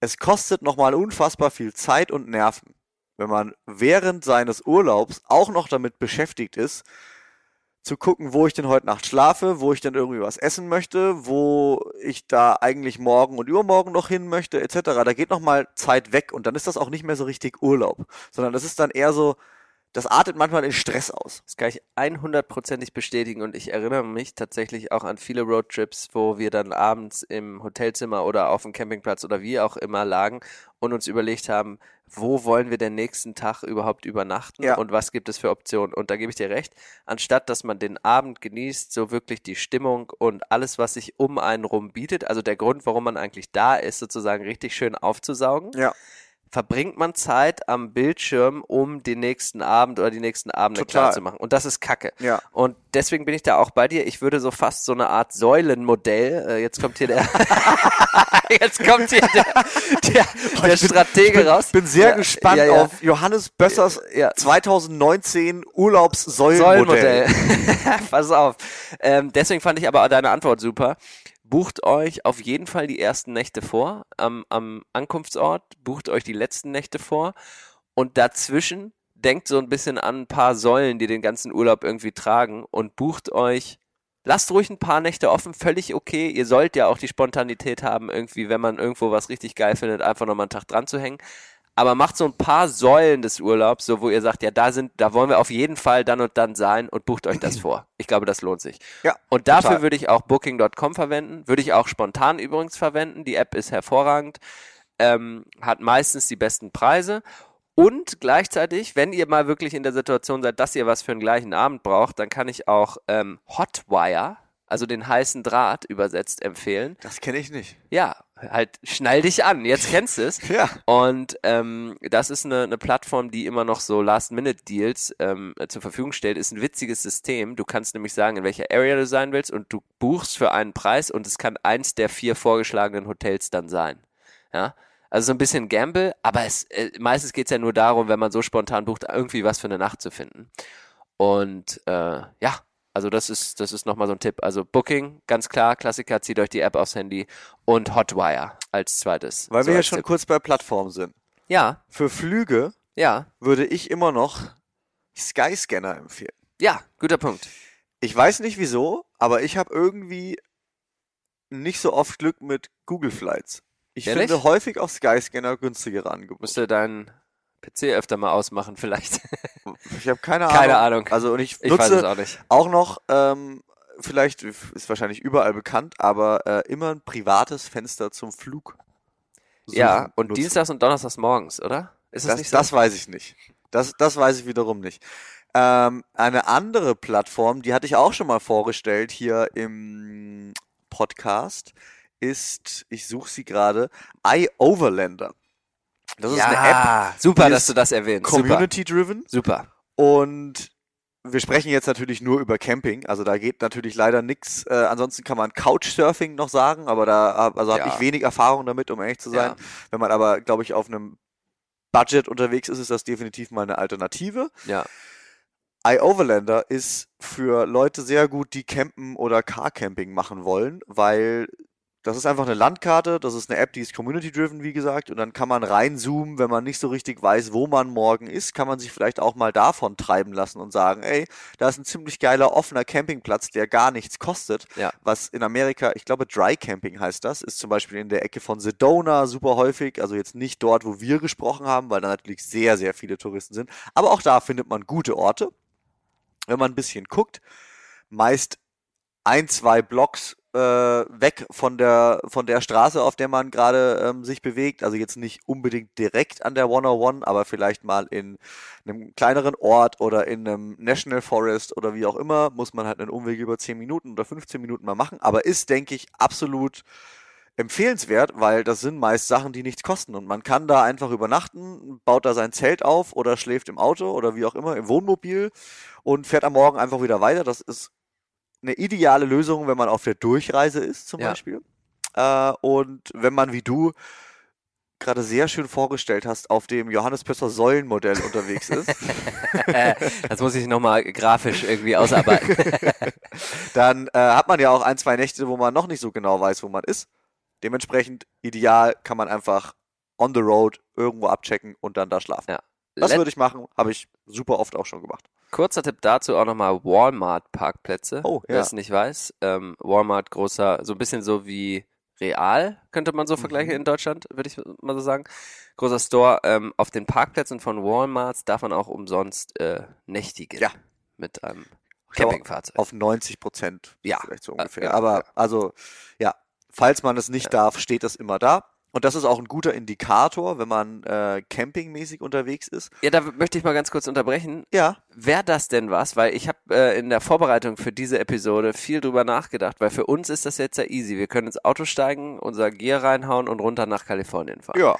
B: Es kostet nochmal unfassbar viel Zeit und Nerven, wenn man während seines Urlaubs auch noch damit beschäftigt ist, zu gucken, wo ich denn heute Nacht schlafe, wo ich denn irgendwie was essen möchte, wo ich da eigentlich morgen und übermorgen noch hin möchte, etc. Da geht nochmal Zeit weg und dann ist das auch nicht mehr so richtig Urlaub, sondern das ist dann eher so, das artet manchmal in Stress aus.
A: Das kann ich 100%ig bestätigen und ich erinnere mich tatsächlich auch an viele Roadtrips, wo wir dann abends im Hotelzimmer oder auf dem Campingplatz oder wie auch immer lagen und uns überlegt haben, wo wollen wir den nächsten Tag überhaupt übernachten
B: Ja.
A: und was gibt es für Optionen. Und da gebe ich dir recht, anstatt dass man den Abend genießt, so wirklich die Stimmung und alles, was sich um einen rum bietet, also der Grund, warum man eigentlich da ist, sozusagen richtig schön aufzusaugen,
B: Ja.
A: Verbringt man Zeit am Bildschirm, um den nächsten Abend oder die nächsten Abende
B: Total.
A: klar zu machen. Und das ist Kacke.
B: Ja.
A: Und deswegen bin ich da auch bei dir. Ich würde so fast so eine Art Säulenmodell, äh, jetzt kommt hier der, jetzt kommt hier der, der, der Stratege raus.
B: bin sehr
A: Ja,
B: gespannt
A: ja, ja.
B: auf Johannes Bössers
A: Ja.
B: 2019 Urlaubssäulenmodell.
A: Säulenmodell. Pass auf. Ähm, deswegen fand ich aber deine Antwort super. Bucht euch auf jeden Fall die ersten Nächte vor am, am Ankunftsort, bucht euch die letzten Nächte vor und dazwischen denkt so ein bisschen an ein paar Säulen, die den ganzen Urlaub irgendwie tragen und bucht euch Lasst ruhig ein paar Nächte offen, völlig okay. Ihr sollt ja auch die Spontanität haben, irgendwie, wenn man irgendwo was richtig geil findet, einfach nochmal einen Tag dran zu hängen. Aber macht so ein paar Säulen des Urlaubs, so wo ihr sagt, ja, da sind, da wollen wir auf jeden Fall dann und dann sein und bucht euch das vor. Ich glaube, das lohnt sich.
B: Ja,
A: Und dafür
B: total.
A: würde ich auch Booking.com verwenden, würde ich auch spontan übrigens verwenden. Die App ist hervorragend, ähm, hat meistens die besten Preise. Und gleichzeitig, wenn ihr mal wirklich in der Situation seid, dass ihr was für einen gleichen Abend braucht, dann kann ich auch ähm, Hotwire, also den heißen Draht übersetzt, empfehlen.
B: Das kenne ich nicht.
A: Ja, halt schnall dich an, jetzt kennst du es.
B: Ja.
A: Und ähm, das ist eine, eine Plattform, die immer noch so Last-Minute-Deals ähm, zur Verfügung stellt. Ist ein witziges System. Du kannst nämlich sagen, in welcher Area du sein willst und du buchst für einen Preis und es kann eins der vier vorgeschlagenen Hotels dann sein. Ja. Also so ein bisschen Gamble, aber es, äh, meistens geht's ja nur darum, wenn man so spontan bucht, irgendwie was für eine Nacht zu finden. Und äh, ja, also das ist, das ist nochmal so ein Tipp. Also Booking, ganz klar, Klassiker, zieht euch die App aufs Handy und Hotwire als zweites.
B: Weil
A: so
B: wir ja schon
A: Tipp.
B: kurz bei Plattformen sind.
A: Ja,
B: Für Flüge
A: ja,
B: würde ich immer noch Skyscanner empfehlen.
A: ja, guter Punkt.
B: Ich weiß nicht wieso, aber ich habe irgendwie nicht so oft Glück mit Google Flights. Ich
A: Ehrlich?
B: finde häufig auf Skyscanner günstigere Angebote.
A: Müsste dein PC öfter mal ausmachen vielleicht.
B: Ich habe keine Ahnung.
A: Keine Ahnung.
B: Also und ich,
A: Ich weiß es
B: nutze
A: auch nicht.
B: auch noch, ähm, vielleicht ist wahrscheinlich überall bekannt, aber äh, immer ein privates Fenster zum Flug.
A: Ja, und
B: nutzen.
A: Dienstags und Donnerstags morgens, oder? Ist das,
B: Das,
A: nicht so?
B: das weiß ich nicht. Das, das weiß ich wiederum nicht. Ähm, eine andere Plattform, die hatte ich auch schon mal vorgestellt hier im Podcast, ist, ich suche sie gerade, iOverlander. Das ist eine App,
A: ja, super, dass du das erwähnst.
B: Community-driven
A: super.
B: und wir sprechen jetzt natürlich nur über Camping, also da geht natürlich leider nichts. Äh, ansonsten kann man Couchsurfing noch sagen, aber da also habe
A: Ja.
B: ich wenig Erfahrung damit, um ehrlich zu sein.
A: Ja.
B: Wenn man aber, glaube ich, auf einem Budget unterwegs ist, ist das definitiv mal eine Alternative.
A: Ja.
B: iOverlander ist für Leute sehr gut, die campen oder Carcamping machen wollen, weil das ist einfach eine Landkarte, das ist eine App, die ist community-driven, wie gesagt, und dann kann man reinzoomen, wenn man nicht so richtig weiß, wo man morgen ist, kann man sich vielleicht auch mal davon treiben lassen und sagen, ey, da ist ein ziemlich geiler offener Campingplatz, der gar nichts kostet,
A: Ja.
B: was in Amerika, ich glaube Dry Camping heißt das, ist zum Beispiel in der Ecke von Sedona super häufig, also jetzt nicht dort, wo wir gesprochen haben, weil da natürlich sehr, sehr viele Touristen sind, aber auch da findet man gute Orte wenn man ein bisschen guckt, meist ein, zwei Blocks äh, weg von der, von der Straße, auf der man gerade ähm, sich bewegt. Also jetzt nicht unbedingt direkt an der 101, aber vielleicht mal in einem kleineren Ort oder in einem National Forest oder wie auch immer, muss man halt einen Umweg über 10 Minuten oder 15 Minuten mal machen. Aber ist, denke ich, absolut empfehlenswert, weil das sind meist Sachen, die nichts kosten. Und man kann da einfach übernachten, baut da sein Zelt auf oder schläft im Auto oder wie auch immer, im Wohnmobil und fährt am Morgen einfach wieder weiter. Das ist eine ideale Lösung, wenn man auf der Durchreise ist, zum
A: Ja.
B: Beispiel. Äh, und wenn man wie du gerade sehr schön vorgestellt hast, auf dem Johannes Pösser Säulenmodell unterwegs ist,
A: das muss ich nochmal grafisch irgendwie ausarbeiten.
B: dann äh, hat man ja auch ein, zwei Nächte, wo man noch nicht so genau weiß, wo man ist. Dementsprechend ideal kann man einfach on the road irgendwo abchecken und dann da schlafen.
A: Ja.
B: Das
A: Let-
B: würde ich machen, habe ich super oft auch schon gemacht.
A: Kurzer Tipp dazu auch nochmal Walmart-Parkplätze.
B: Oh,
A: Wer
B: ja.
A: es nicht weiß. Ähm, Walmart großer, so ein bisschen so wie Real, könnte man so vergleichen
B: Mhm.
A: in Deutschland, würde ich mal so sagen. Großer Store. Ähm, auf den Parkplätzen von Walmarts darf man auch umsonst äh, nächtigen.
B: Ja.
A: Mit einem Campingfahrzeug.
B: Auf 90 Prozent
A: Ja.
B: vielleicht so
A: Äh,
B: ungefähr.
A: genau,
B: Aber
A: ja.
B: also, ja, falls man es nicht darf, steht das immer da. Und das ist auch ein guter Indikator, wenn man äh, campingmäßig unterwegs ist.
A: Ja, da möchte ich mal ganz kurz unterbrechen.
B: Ja,
A: Wäre das denn was? Weil ich habe äh, in der Vorbereitung für diese Episode viel drüber nachgedacht, weil für uns ist das jetzt ja easy. Wir können ins Auto steigen, unser Gear reinhauen und runter nach Kalifornien fahren.
B: ja.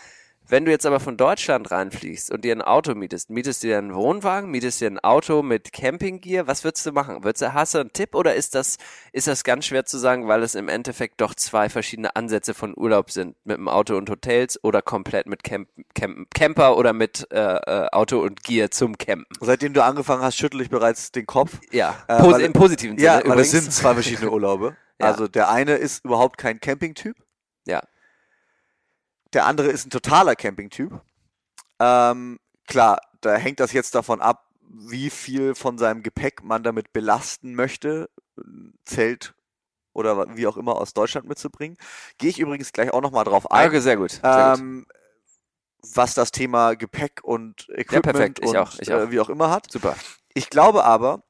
A: Wenn du jetzt aber von Deutschland reinfliegst und dir ein Auto mietest, mietest du dir einen Wohnwagen, mietest dir ein Auto mit Campinggear, was würdest du machen? Würdest du, hast du einen Tipp oder ist das, ist das ganz schwer zu sagen, weil es im Endeffekt doch zwei verschiedene Ansätze von Urlaub sind? Mit dem Auto und Hotels oder komplett mit Camp, Camp, Camper oder mit äh, äh, Auto und Gear zum Campen?
B: Seitdem du angefangen hast, schüttel ich bereits den Kopf.
A: Ja,
B: Äh,
A: Posi
B: weil-
A: im positiven Sinne
B: Ja, weil
A: übrigens.
B: es sind zwei verschiedene Urlaube.
A: Ja.
B: Also der eine ist überhaupt kein Campingtyp.
A: Ja.
B: Der andere ist ein totaler Campingtyp. Ähm, klar, da hängt das jetzt davon ab, wie viel von seinem Gepäck man damit belasten möchte, Zelt oder wie auch immer aus Deutschland mitzubringen. Gehe ich übrigens gleich auch nochmal drauf ein.
A: Okay, sehr gut. Sehr gut.
B: ähm, was das Thema Gepäck und Equipment
A: perfekt. Ich
B: und
A: auch, ich auch.
B: Äh, wie auch immer hat.
A: Super.
B: Ich glaube aber,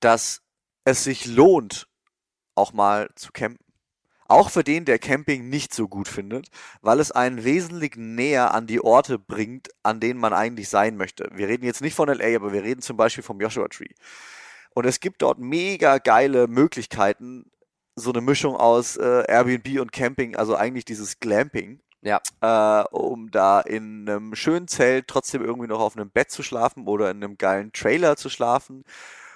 B: dass es sich lohnt, auch mal zu campen. Auch für den, der Camping nicht so gut findet, weil es einen wesentlich näher an die Orte bringt, an denen man eigentlich sein möchte. Wir reden jetzt nicht von LA, aber wir reden zum Beispiel vom Joshua Tree. Und es gibt dort mega geile Möglichkeiten, so eine Mischung aus äh, Airbnb und Camping, also eigentlich dieses Glamping
A: Ja.
B: äh, um da in einem schönen Zelt trotzdem irgendwie noch auf einem Bett zu schlafen oder in einem geilen Trailer zu schlafen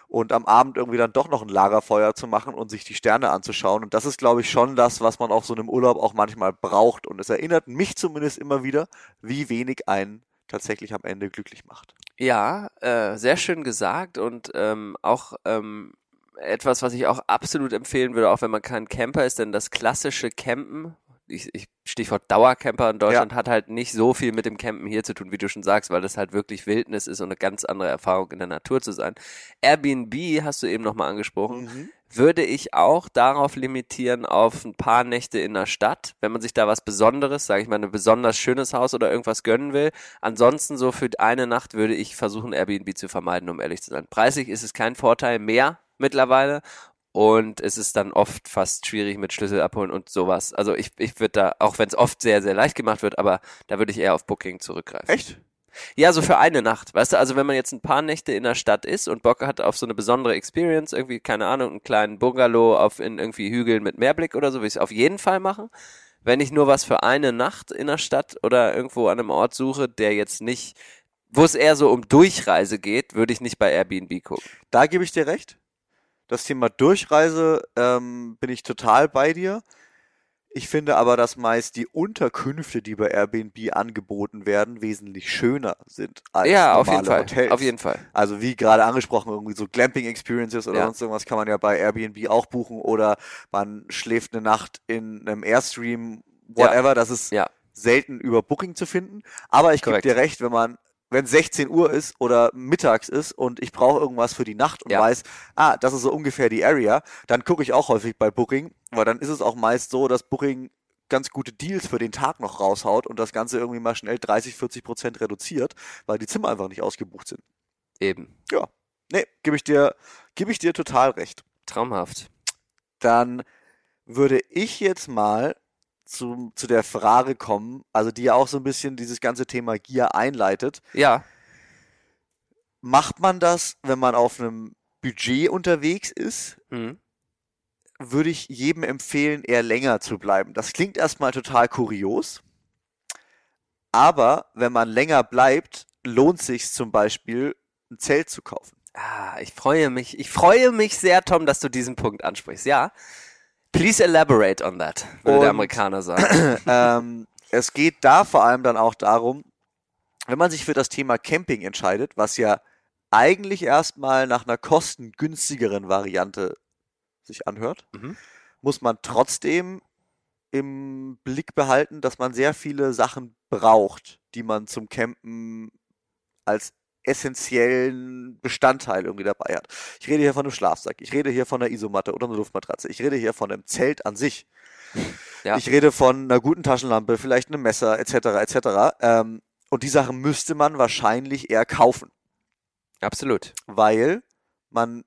B: und am Abend irgendwie dann doch noch ein Lagerfeuer zu machen und sich die Sterne anzuschauen. Und das ist, glaube ich, schon das, was man auf so einem Urlaub auch manchmal braucht. Und es erinnert mich zumindest immer wieder, wie wenig einen tatsächlich am Ende glücklich macht.
A: Ja, äh, sehr schön gesagt und ähm, auch ähm, etwas, was ich auch absolut empfehlen würde, auch wenn man kein Camper ist, denn das klassische Campen, ich, ich Stichwort Dauercamper in Deutschland, hat halt nicht so viel mit dem Campen hier zu tun, wie du schon sagst, weil das halt wirklich Wildnis ist und eine ganz andere Erfahrung in der Natur zu sein. Airbnb hast du eben nochmal angesprochen. würde ich auch darauf limitieren auf ein paar Nächte in der Stadt, wenn man sich da was Besonderes, sage ich mal, ein besonders schönes Haus oder irgendwas gönnen will. Ansonsten so für eine Nacht würde ich versuchen, Airbnb zu vermeiden, um ehrlich zu sein. Preislich ist es kein Vorteil mehr mittlerweile und es ist dann oft fast schwierig mit Schlüssel abholen und sowas. Also ich, ich würde da, auch wenn es oft sehr, sehr leicht gemacht wird, aber da würde ich eher auf Booking zurückgreifen.
B: Echt?
A: Ja, so für eine Nacht, weißt du, also wenn man jetzt ein paar Nächte in der Stadt ist und Bock hat auf so eine besondere Experience, irgendwie, keine Ahnung, einen kleinen Bungalow auf in irgendwie Hügeln mit Meerblick oder so, würde ich es auf jeden Fall machen. Wenn ich nur was für eine Nacht in der Stadt oder irgendwo an einem Ort suche, der jetzt nicht, wo es eher so um Durchreise geht, würde ich nicht bei Airbnb gucken.
B: Da gebe ich dir recht. Das Thema Durchreise ähm, bin ich total bei dir. Ich finde aber, dass meist die Unterkünfte, die bei Airbnb angeboten werden, wesentlich schöner sind als
A: ja,
B: normale
A: auf jeden Fall.
B: Hotels.
A: Auf jeden Fall.
B: Also wie gerade angesprochen, irgendwie so Glamping-Experiences oder
A: Ja.
B: sonst irgendwas kann man ja bei Airbnb auch buchen oder man schläft eine Nacht in einem Airstream, whatever. Das ist
A: Ja.
B: selten über Booking zu finden. Aber ich gebe dir recht, wenn man wenn 16 Uhr ist oder mittags ist und ich brauche irgendwas für die Nacht und
A: Ja.
B: weiß, ah, das ist so ungefähr die Area, dann gucke ich auch häufig bei Booking, weil dann ist es auch meist so, dass Booking ganz gute Deals für den Tag noch raushaut und das Ganze irgendwie mal schnell 30, 40 Prozent reduziert, weil die Zimmer einfach nicht ausgebucht sind.
A: Eben.
B: Ja, nee, gebe ich dir, gebe ich dir total recht.
A: Traumhaft.
B: Dann würde ich jetzt mal zu, zu der Frage kommen, also die ja auch so ein bisschen dieses ganze Thema Gier einleitet.
A: Ja.
B: Macht man das, wenn man auf einem Budget unterwegs ist?
A: Mhm.
B: Würde ich jedem empfehlen, eher länger zu bleiben. Das klingt erstmal total kurios, aber wenn man länger bleibt, lohnt sich zum Beispiel, ein Zelt zu kaufen.
A: Ah, ich freue mich. Ich freue mich sehr, Tom, dass du diesen Punkt ansprichst. Ja. Please elaborate on that, würde der Amerikaner sagen.
B: ähm, es geht da vor allem dann auch darum, wenn man sich für das Thema Camping entscheidet, was ja eigentlich erstmal nach einer kostengünstigeren Variante sich anhört,
A: Mhm.
B: muss man trotzdem im Blick behalten, dass man sehr viele Sachen braucht, die man zum Campen als essentiellen Bestandteil irgendwie dabei hat. Ich rede hier von einem Schlafsack, ich rede hier von einer Isomatte oder einer Luftmatratze, ich rede hier von einem Zelt an sich.
A: Ja.
B: Ich rede von einer guten Taschenlampe, vielleicht einem Messer etc. etc. Ähm, und die Sachen müsste man wahrscheinlich eher kaufen,
A: Absolut.
B: weil man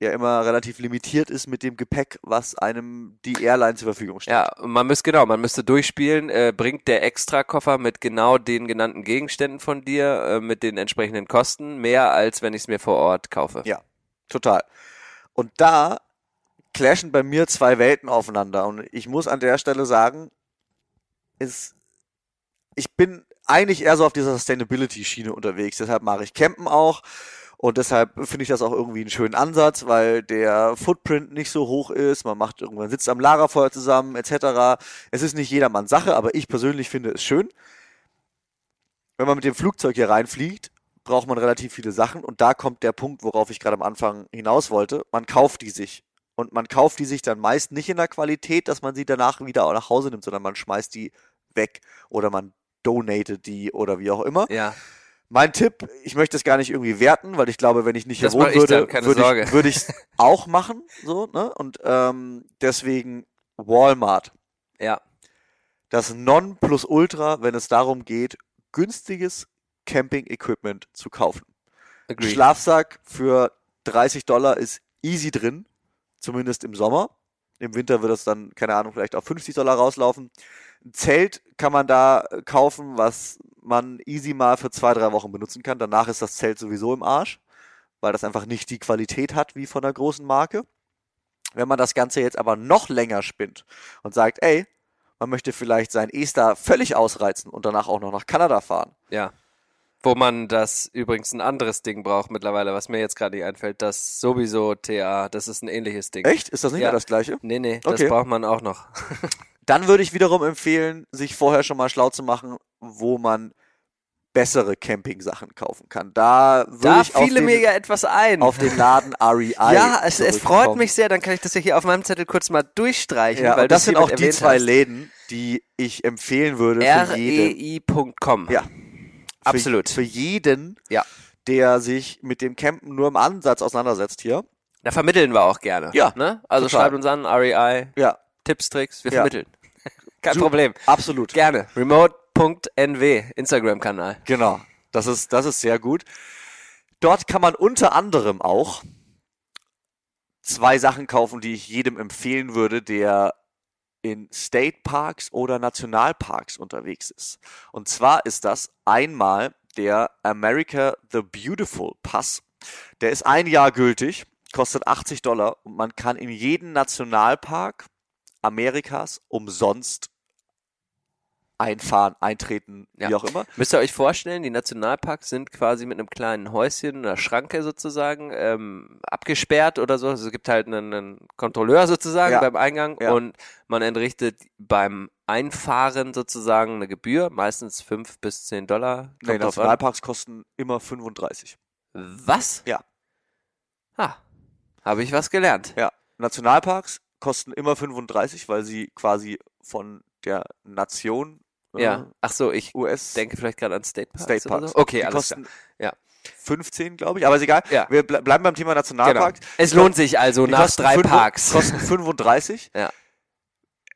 B: ja immer relativ limitiert ist mit dem Gepäck, was einem die Airline zur Verfügung stellt.
A: Ja, man müsste genau, man müsste durchspielen, äh, bringt der Extrakoffer mit genau den genannten Gegenständen von dir, äh, mit den entsprechenden Kosten, mehr als wenn ich es mir vor Ort kaufe.
B: Ja. Total. Und da clashen bei mir zwei Welten aufeinander. Und ich muss an der Stelle sagen, ist, ich bin eigentlich eher so auf dieser Sustainability-Schiene unterwegs. Deshalb mache ich Campen auch. Und deshalb finde ich das auch irgendwie einen schönen Ansatz, weil der Footprint nicht so hoch ist. Man macht irgendwann sitzt am Lagerfeuer zusammen, etc. Es ist nicht jedermanns Sache, aber ich persönlich finde es schön. Wenn man mit dem Flugzeug hier reinfliegt, braucht man relativ viele Sachen und da kommt der Punkt, worauf ich gerade am Anfang hinaus wollte. Man kauft die sich. Und man kauft die sich dann meist nicht in der Qualität, dass man sie danach wieder nach Hause nimmt, sondern man schmeißt die weg oder man donatet die oder wie auch immer.
A: Ja,
B: Mein Tipp, ich möchte es gar nicht irgendwie werten, weil ich glaube, wenn ich nicht hier
A: Das
B: wohnen würde, würde ich würde ich es auch machen, so, ne? Und ähm, deswegen Walmart.
A: ja,
B: Das Nonplusultra, wenn es darum geht, günstiges Camping-Equipment zu kaufen. Ein
A: agree.
B: Schlafsack für 30 Dollar ist easy drin, zumindest im Sommer. Im Winter wird es dann, keine Ahnung, vielleicht auf 50 Dollar rauslaufen. Ein Zelt kann man da äh, kaufen, was man easy mal für zwei, drei Wochen benutzen kann. Danach ist das Zelt sowieso im Arsch, weil das einfach nicht die Qualität hat wie von einer großen Marke. Wenn man das Ganze jetzt aber noch länger spinnt und sagt, ey, man möchte vielleicht sein Ester völlig ausreizen und danach auch noch nach Kanada fahren.
A: ja. Wo man das übrigens ein anderes Ding braucht mittlerweile, was mir jetzt gerade nicht einfällt, das sowieso TA, das ist ein ähnliches Ding.
B: Echt? Ist das nicht
A: Ja.
B: mehr das gleiche?
A: Nee, nee, das
B: Okay.
A: braucht man auch noch.
B: Dann würde ich wiederum empfehlen, sich vorher schon mal schlau zu machen, wo man bessere Camping-Sachen kaufen kann. Da würde ich den,
A: mir ja etwas ein.
B: auf den Laden REI.
A: ja, es, es freut mich sehr, dann kann ich das ja hier auf meinem Zettel kurz mal durchstreichen,
B: Ja,
A: weil
B: und das sind auch die zwei
A: hast.
B: Läden, die ich empfehlen würde für jeden.
A: rei.com.
B: Ja. Für,
A: Absolut.
B: Für jeden,
A: Ja.
B: der sich mit dem Campen nur im Ansatz auseinandersetzt hier.
A: Da vermitteln wir auch gerne.
B: Ja,
A: Ne? Also
B: total.
A: schreibt uns an, REI,
B: Ja,
A: Tipps, Tricks, wir
B: Ja.
A: vermitteln. Kein Problem.
B: absolut.
A: Gerne. Remote.nw, Instagram-Kanal.
B: Genau. Das ist, das ist sehr gut. Dort kann man unter anderem auch zwei Sachen kaufen, die ich jedem empfehlen würde, der in State Parks oder Nationalparks unterwegs ist. Und zwar ist das einmal der America the Beautiful Pass. Der ist ein Jahr gültig, kostet 80 Dollar und man kann in jeden Nationalpark Amerikas umsonst einfahren, eintreten, wie
A: Ja.
B: auch immer.
A: Müsst ihr euch vorstellen, die Nationalparks sind quasi mit einem kleinen Häuschen oder Schranke sozusagen ähm, abgesperrt oder so. Also es gibt halt einen, einen Kontrolleur sozusagen
B: Ja.
A: beim Eingang
B: Ja.
A: und man entrichtet beim Einfahren sozusagen eine Gebühr, meistens fünf bis zehn Dollar.
B: Nee,
A: drauf an.
B: Nationalparks kosten immer 35.
A: Was?
B: Ja.
A: Ah, habe ich was gelernt.
B: Ja. Nationalparks kosten immer 35, weil sie quasi von der Nation
A: Ja. Ach so, ich
B: US
A: denke vielleicht gerade an State Parks.
B: State Parks.
A: So. Okay,
B: die
A: alles klar. Ja.
B: 15, glaube ich, aber ist egal.
A: Ja.
B: Wir ble bleiben beim Thema
A: Genau.
B: Nationalparks.
A: Es lohnt sich also
B: Die
A: nach drei Parks.
B: Kosten 35.
A: Ja.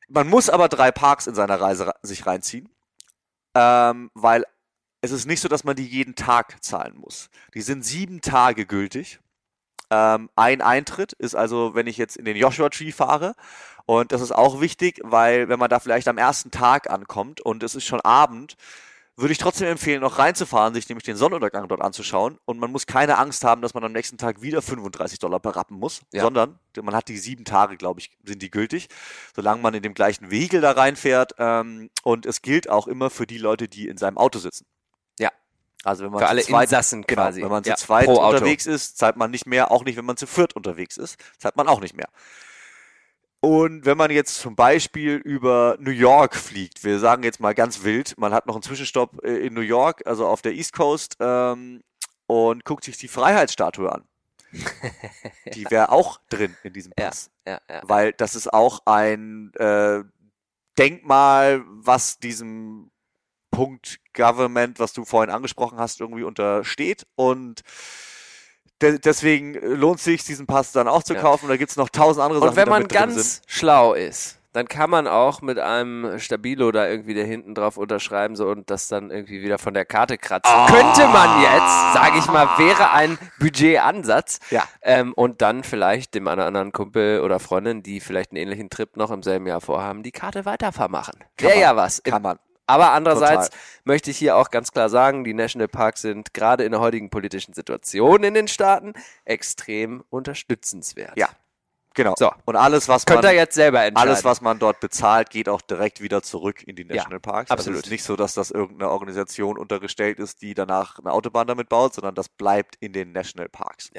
B: Man muss aber drei Parks in seiner Reise sich reinziehen, ähm, weil es ist nicht so, dass man die jeden Tag zahlen muss. Die sind sieben Tage gültig. Ähm, ein Eintritt ist also, wenn ich jetzt in den Joshua Tree fahre, und das ist auch wichtig, weil wenn man da vielleicht am ersten Tag ankommt und es ist schon Abend, würde ich trotzdem empfehlen, noch reinzufahren, sich nämlich den Sonnenuntergang dort anzuschauen. Und man muss keine Angst haben, dass man am nächsten Tag wieder 35 Dollar berappen muss,
A: Ja.
B: sondern man hat die sieben Tage, glaube ich, sind die gültig, solange man in dem gleichen Vehikel da reinfährt. Ähm, und es gilt auch immer für die Leute, die in seinem Auto sitzen. Also wenn man
A: Für
B: zu
A: alle
B: zweit,
A: Insassen
B: genau,
A: quasi.
B: wenn man zu
A: Ja,
B: zweit
A: Auto.
B: unterwegs ist, zahlt man nicht mehr, auch nicht, wenn man zu viert unterwegs ist, zahlt man auch nicht mehr. Und wenn man jetzt zum Beispiel über New York fliegt, wir sagen jetzt mal ganz wild, man hat noch einen Zwischenstopp äh, in New York, also auf der East Coast, ähm, und guckt sich die Freiheitsstatue an. Die wäre auch drin in diesem. Pass.
A: Ja, ja.
B: Weil das ist auch ein äh, Denkmal, was diesem Punkt Government, was du vorhin angesprochen hast, irgendwie untersteht. Und de deswegen lohnt es sich, diesen Pass dann auch zu
A: Ja.
B: kaufen. Da gibt's noch tausend andere Sachen,
A: Und wenn man ganz schlau ist, dann kann man auch mit einem Stabilo da irgendwie da hinten drauf unterschreiben so und das dann irgendwie wieder von der Karte kratzen.
B: Ah.
A: Könnte man jetzt, sage ich mal, wäre ein Budgetansatz.
B: Ja.
A: Ähm, und dann vielleicht dem einen anderen Kumpel oder Freundin, die vielleicht einen ähnlichen Trip noch im selben Jahr vorhaben, die Karte weitervermachen. Wäre ja was.
B: Kann man.
A: Aber andererseits
B: Total.
A: möchte ich hier auch ganz klar sagen, die Nationalparks sind gerade in der heutigen politischen Situation in den Staaten extrem unterstützenswert.
B: Ja, genau.
A: So.
B: Und alles, was
A: Könnt
B: man,
A: jetzt selber entscheiden.
B: alles, was man dort bezahlt, geht auch direkt wieder zurück in die
A: Ja,
B: Nationalparks.
A: absolut.
B: Also es ist nicht so, dass das irgendeine Organisation untergestellt ist, die danach eine Autobahn damit baut, sondern das bleibt in den Nationalparks.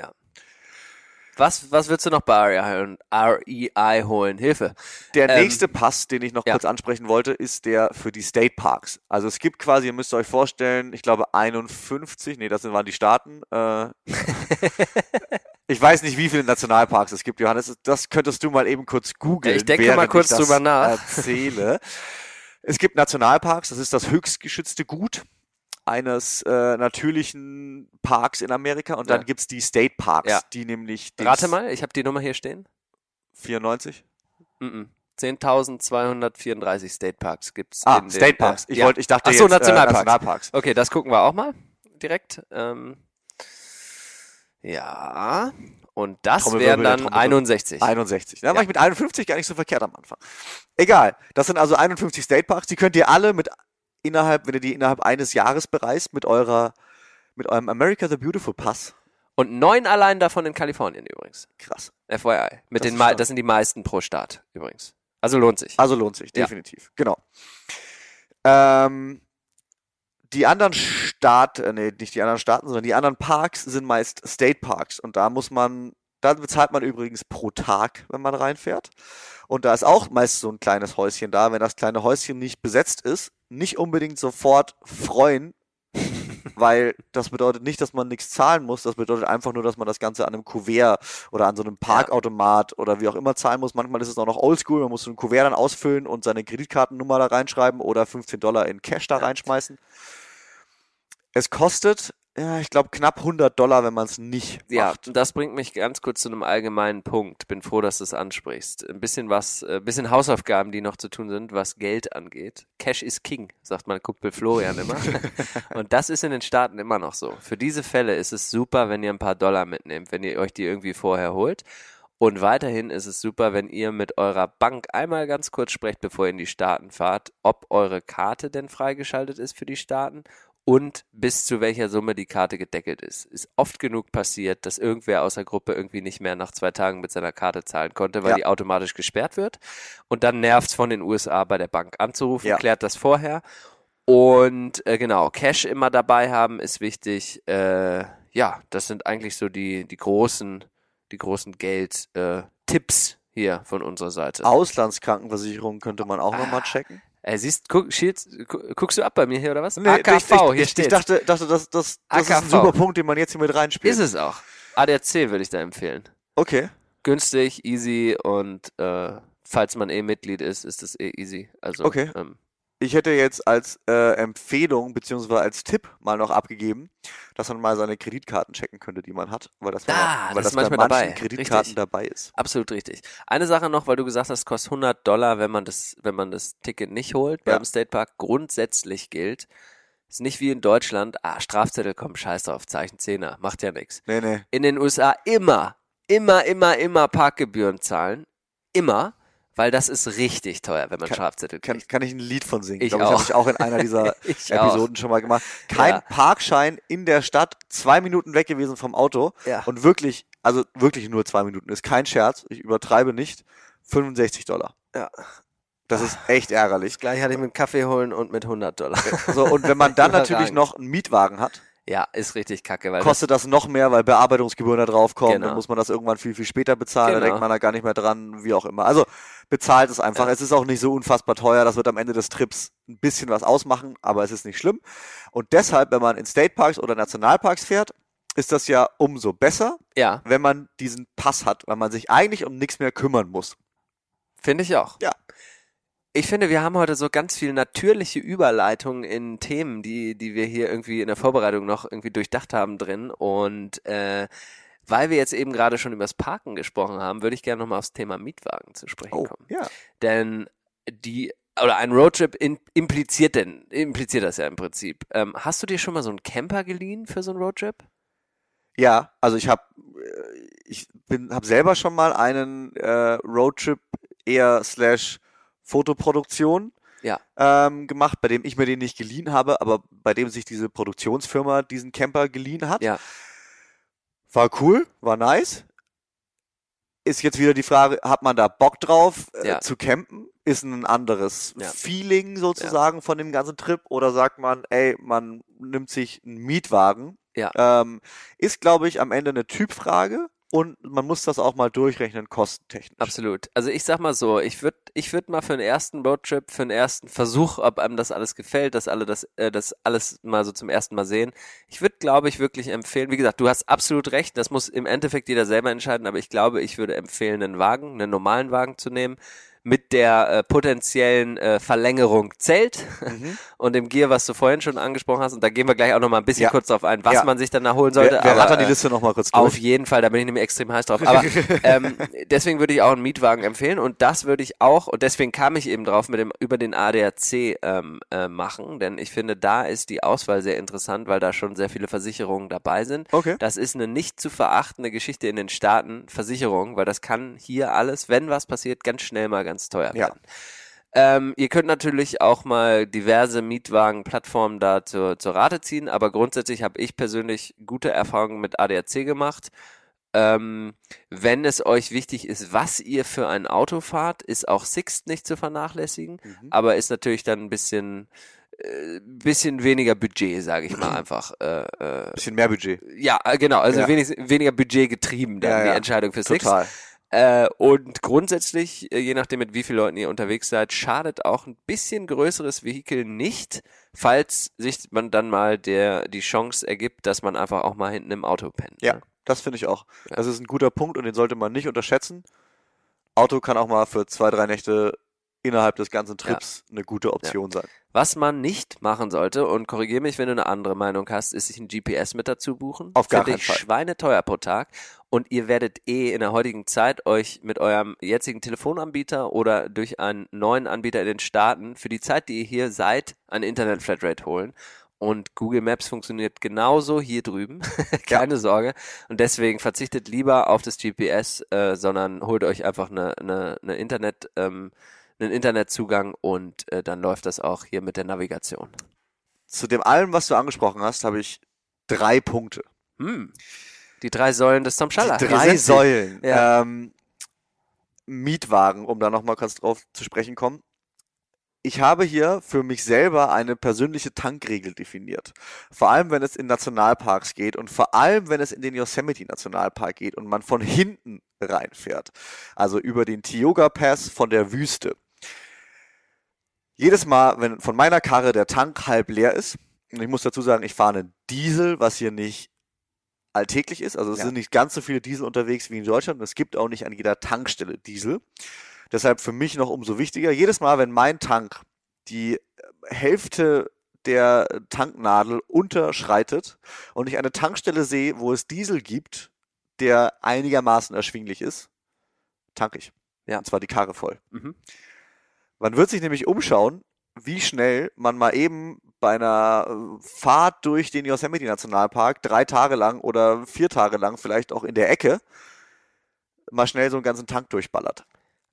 A: Was, was willst du noch bei REI holen? REI holen? Hilfe.
B: Der
A: Ähm,
B: nächste Pass, den ich noch
A: ja.
B: kurz ansprechen wollte, ist der für die State Parks. Also es gibt quasi, ihr müsst euch vorstellen, ich glaube 51, nee, das sind- waren die Staaten. Äh, ich weiß nicht, wie viele Nationalparks es gibt, Johannes. Das könntest du mal eben kurz googeln.
A: Ja, ich denke mal kurz drüber nach.
B: Erzähle. Es gibt Nationalparks, das ist das höchst geschützte Gut eines äh, natürlichen Parks in Amerika und dann
A: Ja.
B: gibt's die State Parks,
A: Ja.
B: die nämlich
A: Rate mal, ich habe die Nummer hier stehen.
B: 94.
A: Mm -mm. 10.234 State Parks gibt's.
B: Ah,
A: in den,
B: State Parks.
A: Äh,
B: Ich
A: ja.
B: wollte, ich dachte
A: Ach so,
B: jetzt,
A: Nationalparks.
B: Äh, Nationalparks.
A: Okay, das gucken wir auch mal direkt. Ähm, ja, und das wären dann
B: Trommelwirbel.
A: 61.
B: 61. Da
A: Ja.
B: war ich mit 51 gar nicht so verkehrt am Anfang. Egal. Das sind also 51 State Parks. Die könnt ihr alle mit innerhalb, wenn ihr die innerhalb eines Jahres bereist, mit eurer, mit eurem America the Beautiful Pass.
A: Und neun allein davon in Kalifornien übrigens.
B: Krass.
A: FYI. Mit
B: Das
A: den das sind die meisten pro Staat übrigens. Also lohnt sich.
B: Also lohnt sich,
A: Ja.
B: definitiv. Genau. Ähm, die anderen Staat, äh, nee, nicht die anderen Staaten, sondern die anderen Parks sind meist State Parks. Und da muss man, da bezahlt man übrigens pro Tag, wenn man reinfährt. Und da ist auch meist so ein kleines Häuschen da. Wenn das kleine Häuschen nicht besetzt ist, nicht unbedingt sofort freuen, weil das bedeutet nicht, dass man nichts zahlen muss. Das bedeutet einfach nur, dass man das Ganze an einem Kuvert oder an so einem Parkautomat oder wie auch immer zahlen muss. Manchmal ist es auch noch oldschool. Man muss so ein Kuvert dann ausfüllen und seine Kreditkartennummer da reinschreiben oder 15 Dollar in Cash da reinschmeißen. Es kostet ja, ich glaube knapp 100 Dollar, wenn man es nicht
A: Ja,
B: macht.
A: und das bringt mich ganz kurz zu einem allgemeinen Punkt. Bin froh, dass du es ansprichst. Ein bisschen was, äh, ein bisschen Hausaufgaben, die noch zu tun sind, was Geld angeht. Cash is King, sagt mein Kumpel Florian immer. und das ist in den Staaten immer noch so. Für diese Fälle ist es super, wenn ihr ein paar Dollar mitnehmt, wenn ihr euch die irgendwie vorher holt. Und weiterhin ist es super, wenn ihr mit eurer Bank einmal ganz kurz sprecht, bevor ihr in die Staaten fahrt, ob eure Karte denn freigeschaltet ist für die Staaten und bis zu welcher Summe die Karte gedeckelt ist. Ist oft genug passiert, dass irgendwer aus der Gruppe irgendwie nicht mehr nach zwei Tagen mit seiner Karte zahlen konnte, weil
B: Ja.
A: die automatisch gesperrt wird. Und dann nervt's von den USA bei der Bank anzurufen,
B: Ja.
A: klärt das vorher. Und äh, genau, Cash immer dabei haben ist wichtig. Äh, ja, das sind eigentlich so die, die großen, die großen Geld-Tipps äh, hier von unserer Seite.
B: Auslandskrankenversicherung könnte man auch nochmal checken.
A: Äh, siehst, guck, Schild, gu- guckst du ab bei mir hier oder was?
B: Nee,
A: AKV,
B: ich, ich,
A: hier
B: ich,
A: steht.
B: ich dachte, dachte das, das, das ist ein super Punkt, den man jetzt hier mit reinspielt.
A: Ist es auch. ADAC würde ich da empfehlen.
B: Okay.
A: Günstig, easy und äh, falls man eh Mitglied ist, ist es eh easy. Also,
B: Okay.
A: ähm,
B: Ich hätte jetzt als äh, Empfehlung beziehungsweise als Tipp mal noch abgegeben, dass man mal seine Kreditkarten checken könnte, die man hat, weil das, bei-
A: Ah,
B: weil
A: das
B: das,
A: ist
B: bei
A: manchmal
B: manchen
A: dabei.
B: Kreditkarten
A: Richtig.
B: dabei ist.
A: absolut richtig. Eine Sache noch, weil du gesagt hast, kostet 100 Dollar, wenn man das, wenn man das Ticket nicht holt
B: Ja.
A: beim State Park. Grundsätzlich gilt, ist nicht wie in Deutschland, ah, Strafzettel, komm, scheiß drauf, Zeichen Zehner, macht ja nichts.
B: Nee, nee.
A: in den USA immer, immer, immer, immer Parkgebühren zahlen. Immer, weil das ist richtig teuer, wenn man
B: Kann-
A: Strafzettel
B: Kann,
A: kriegt.
B: kann ich ein Lied von singen?
A: Ich
B: Glaube ich, habe
A: auch.
B: ich auch in einer dieser Episoden schon mal gemacht. Kein
A: Ja.
B: Parkschein in der Stadt, zwei Minuten weg gewesen vom Auto.
A: Ja.
B: Und wirklich, also wirklich nur zwei Minuten, ist kein Scherz, ich übertreibe nicht, 65 Dollar.
A: Ja.
B: Das ist echt ärgerlich.
A: Gleich hatte ich mit Kaffee holen und mit 100 Dollar.
B: So, und wenn man dann natürlich noch einen Mietwagen hat,
A: Ja, ist richtig kacke, weil
B: kostet das noch mehr, weil Bearbeitungsgebühren da drauf kommen,
A: Genau.
B: dann muss man das irgendwann viel, viel später bezahlen, da
A: Genau.
B: denkt man da gar nicht mehr dran, wie auch immer. Also bezahlt es einfach.
A: Ja.
B: Es ist auch nicht so unfassbar teuer, das wird am Ende des Trips ein bisschen was ausmachen, aber es ist nicht schlimm. Und deshalb, wenn man in State Parks oder Nationalparks fährt, ist das ja umso besser,
A: ja,
B: wenn man diesen Pass hat, weil man sich eigentlich um nichts mehr kümmern muss.
A: finde ich auch.
B: Ja.
A: Ich finde, wir haben heute so ganz viel natürliche Überleitungen in Themen, die, die wir hier irgendwie in der Vorbereitung noch irgendwie durchdacht haben drin. Und äh, weil wir jetzt eben gerade schon über das Parken gesprochen haben, würde ich gerne nochmal aufs Thema Mietwagen zu sprechen
B: Oh,
A: kommen.
B: ja.
A: Denn die oder ein Roadtrip in, impliziert denn impliziert das ja im Prinzip. Ähm, hast du dir schon mal so einen Camper geliehen für so einen Roadtrip?
B: Ja, also ich habe ich bin habe selber schon mal einen äh, Roadtrip eher slash Fotoproduktion
A: Ja.
B: ähm, gemacht, bei dem ich mir den nicht geliehen habe, aber bei dem sich diese Produktionsfirma diesen Camper geliehen hat.
A: Ja.
B: War cool, war nice. Ist jetzt wieder die Frage, hat man da Bock drauf äh,
A: Ja.
B: zu campen? Ist ein anderes
A: Ja.
B: Feeling sozusagen von dem ganzen Trip? Oder sagt man, ey, man nimmt sich einen Mietwagen?
A: Ja.
B: Ähm, ist, glaube ich, am Ende eine Typfrage und man muss das auch mal durchrechnen, kostentechnisch.
A: Absolut. Also ich sag mal so, ich würde ich würd mal für einen ersten Roadtrip, für einen ersten Versuch, ob einem das alles gefällt, dass alle das, äh, das alles mal so zum ersten Mal sehen. Ich würde, glaube ich, wirklich empfehlen, wie gesagt, du hast absolut recht, das muss im Endeffekt jeder selber entscheiden, aber ich glaube, ich würde empfehlen, einen Wagen, einen normalen Wagen zu nehmen, mit der äh, potenziellen äh, Verlängerung Zelt
B: Mhm.
A: und dem Gear, was du vorhin schon angesprochen hast. Und da gehen wir gleich auch noch mal ein bisschen
B: Ja.
A: kurz drauf ein, was
B: Ja.
A: man sich dann da holen sollte.
B: Wer, wer
A: aber,
B: die
A: äh,
B: Liste nochmal kurz
A: auf
B: durch?
A: jeden Fall, da bin ich nämlich extrem heiß drauf. Aber ähm, deswegen würde ich auch einen Mietwagen empfehlen und das würde ich auch, und deswegen kam ich eben drauf mit dem über den ADAC ähm, äh, machen, denn ich finde, da ist die Auswahl sehr interessant, weil da schon sehr viele Versicherungen dabei sind.
B: Okay.
A: Das ist eine nicht zu verachtende Geschichte in den Staaten, Versicherung, weil das kann hier alles, wenn was passiert, ganz schnell mal ganz teuer
B: Ja.
A: werden. Ähm, ihr könnt natürlich auch mal diverse Mietwagen-Plattformen da zur, zur Rate ziehen, aber grundsätzlich habe ich persönlich gute Erfahrungen mit ADAC gemacht. Ähm, wenn es euch wichtig ist, was ihr für ein Auto fahrt, ist auch Sixt nicht zu vernachlässigen,
B: Mhm.
A: aber ist natürlich dann ein bisschen, äh, bisschen weniger Budget, sage ich mal einfach. Äh, äh,
B: Bisschen mehr Budget.
A: ja, äh, genau, also
B: Ja.
A: wenig, weniger Budget getrieben dann
B: Ja,
A: die
B: ja.
A: Entscheidung für Sixt.
B: Total.
A: Äh, und grundsätzlich, äh, je nachdem mit wie vielen Leuten ihr unterwegs seid, schadet auch ein bisschen größeres Vehikel nicht, falls sich man dann mal der die Chance ergibt, dass man einfach auch mal hinten im Auto pennt.
B: Ja,
A: ne?
B: das finde ich auch.
A: Ja.
B: Das ist ein guter Punkt und den sollte man nicht unterschätzen. Auto kann auch mal für zwei, drei Nächte innerhalb des ganzen Trips eine gute Option sein.
A: Was man nicht machen sollte, und korrigiere mich, wenn du eine andere Meinung hast, ist sich ein GPS mit dazu buchen.
B: Auf gar keinen Fall.
A: schweineteuer pro Tag. Und ihr werdet eh in der heutigen Zeit euch mit eurem jetzigen Telefonanbieter oder durch einen neuen Anbieter in den Staaten für die Zeit, die ihr hier seid, eine Internet-Flatrate holen. Und Google Maps funktioniert genauso hier drüben. Keine Sorge. Und deswegen verzichtet lieber auf das GPS, äh, sondern holt euch einfach eine, eine, eine Internet, ähm, einen Internetzugang und äh, dann läuft das auch hier mit der Navigation.
B: Zu dem allem, was du angesprochen hast, habe ich drei Punkte.
A: Hm. Die drei Säulen des Tom Schaller.
B: Die drei. Säulen.
A: Ja.
B: Ähm, Mietwagen, um da nochmal kurz drauf zu sprechen kommen. Ich habe hier für mich selber eine persönliche Tankregel definiert. Vor allem, wenn es in Nationalparks geht und vor allem, wenn es in den Yosemite Nationalpark geht und man von hinten reinfährt. Also über den Tioga Pass von der Wüste. Jedes Mal, wenn von meiner Karre der Tank halb leer ist, und ich muss dazu sagen, ich fahre einen Diesel, was hier nicht alltäglich ist. Also es
A: Ja.
B: sind nicht ganz so viele Diesel unterwegs wie in Deutschland. Und es gibt auch nicht an jeder Tankstelle Diesel. Deshalb für mich noch umso wichtiger. Jedes Mal, wenn mein Tank die Hälfte der Tanknadel unterschreitet und ich eine Tankstelle sehe, wo es Diesel gibt, der einigermaßen erschwinglich ist, tanke ich.
A: Ja.
B: Und zwar die Karre voll.
A: Mhm.
B: Man wird sich nämlich umschauen, wie schnell man mal eben bei einer äh, Fahrt durch den Yosemite Nationalpark drei Tage lang oder vier Tage lang vielleicht auch in der Ecke mal schnell so einen ganzen Tank durchballert.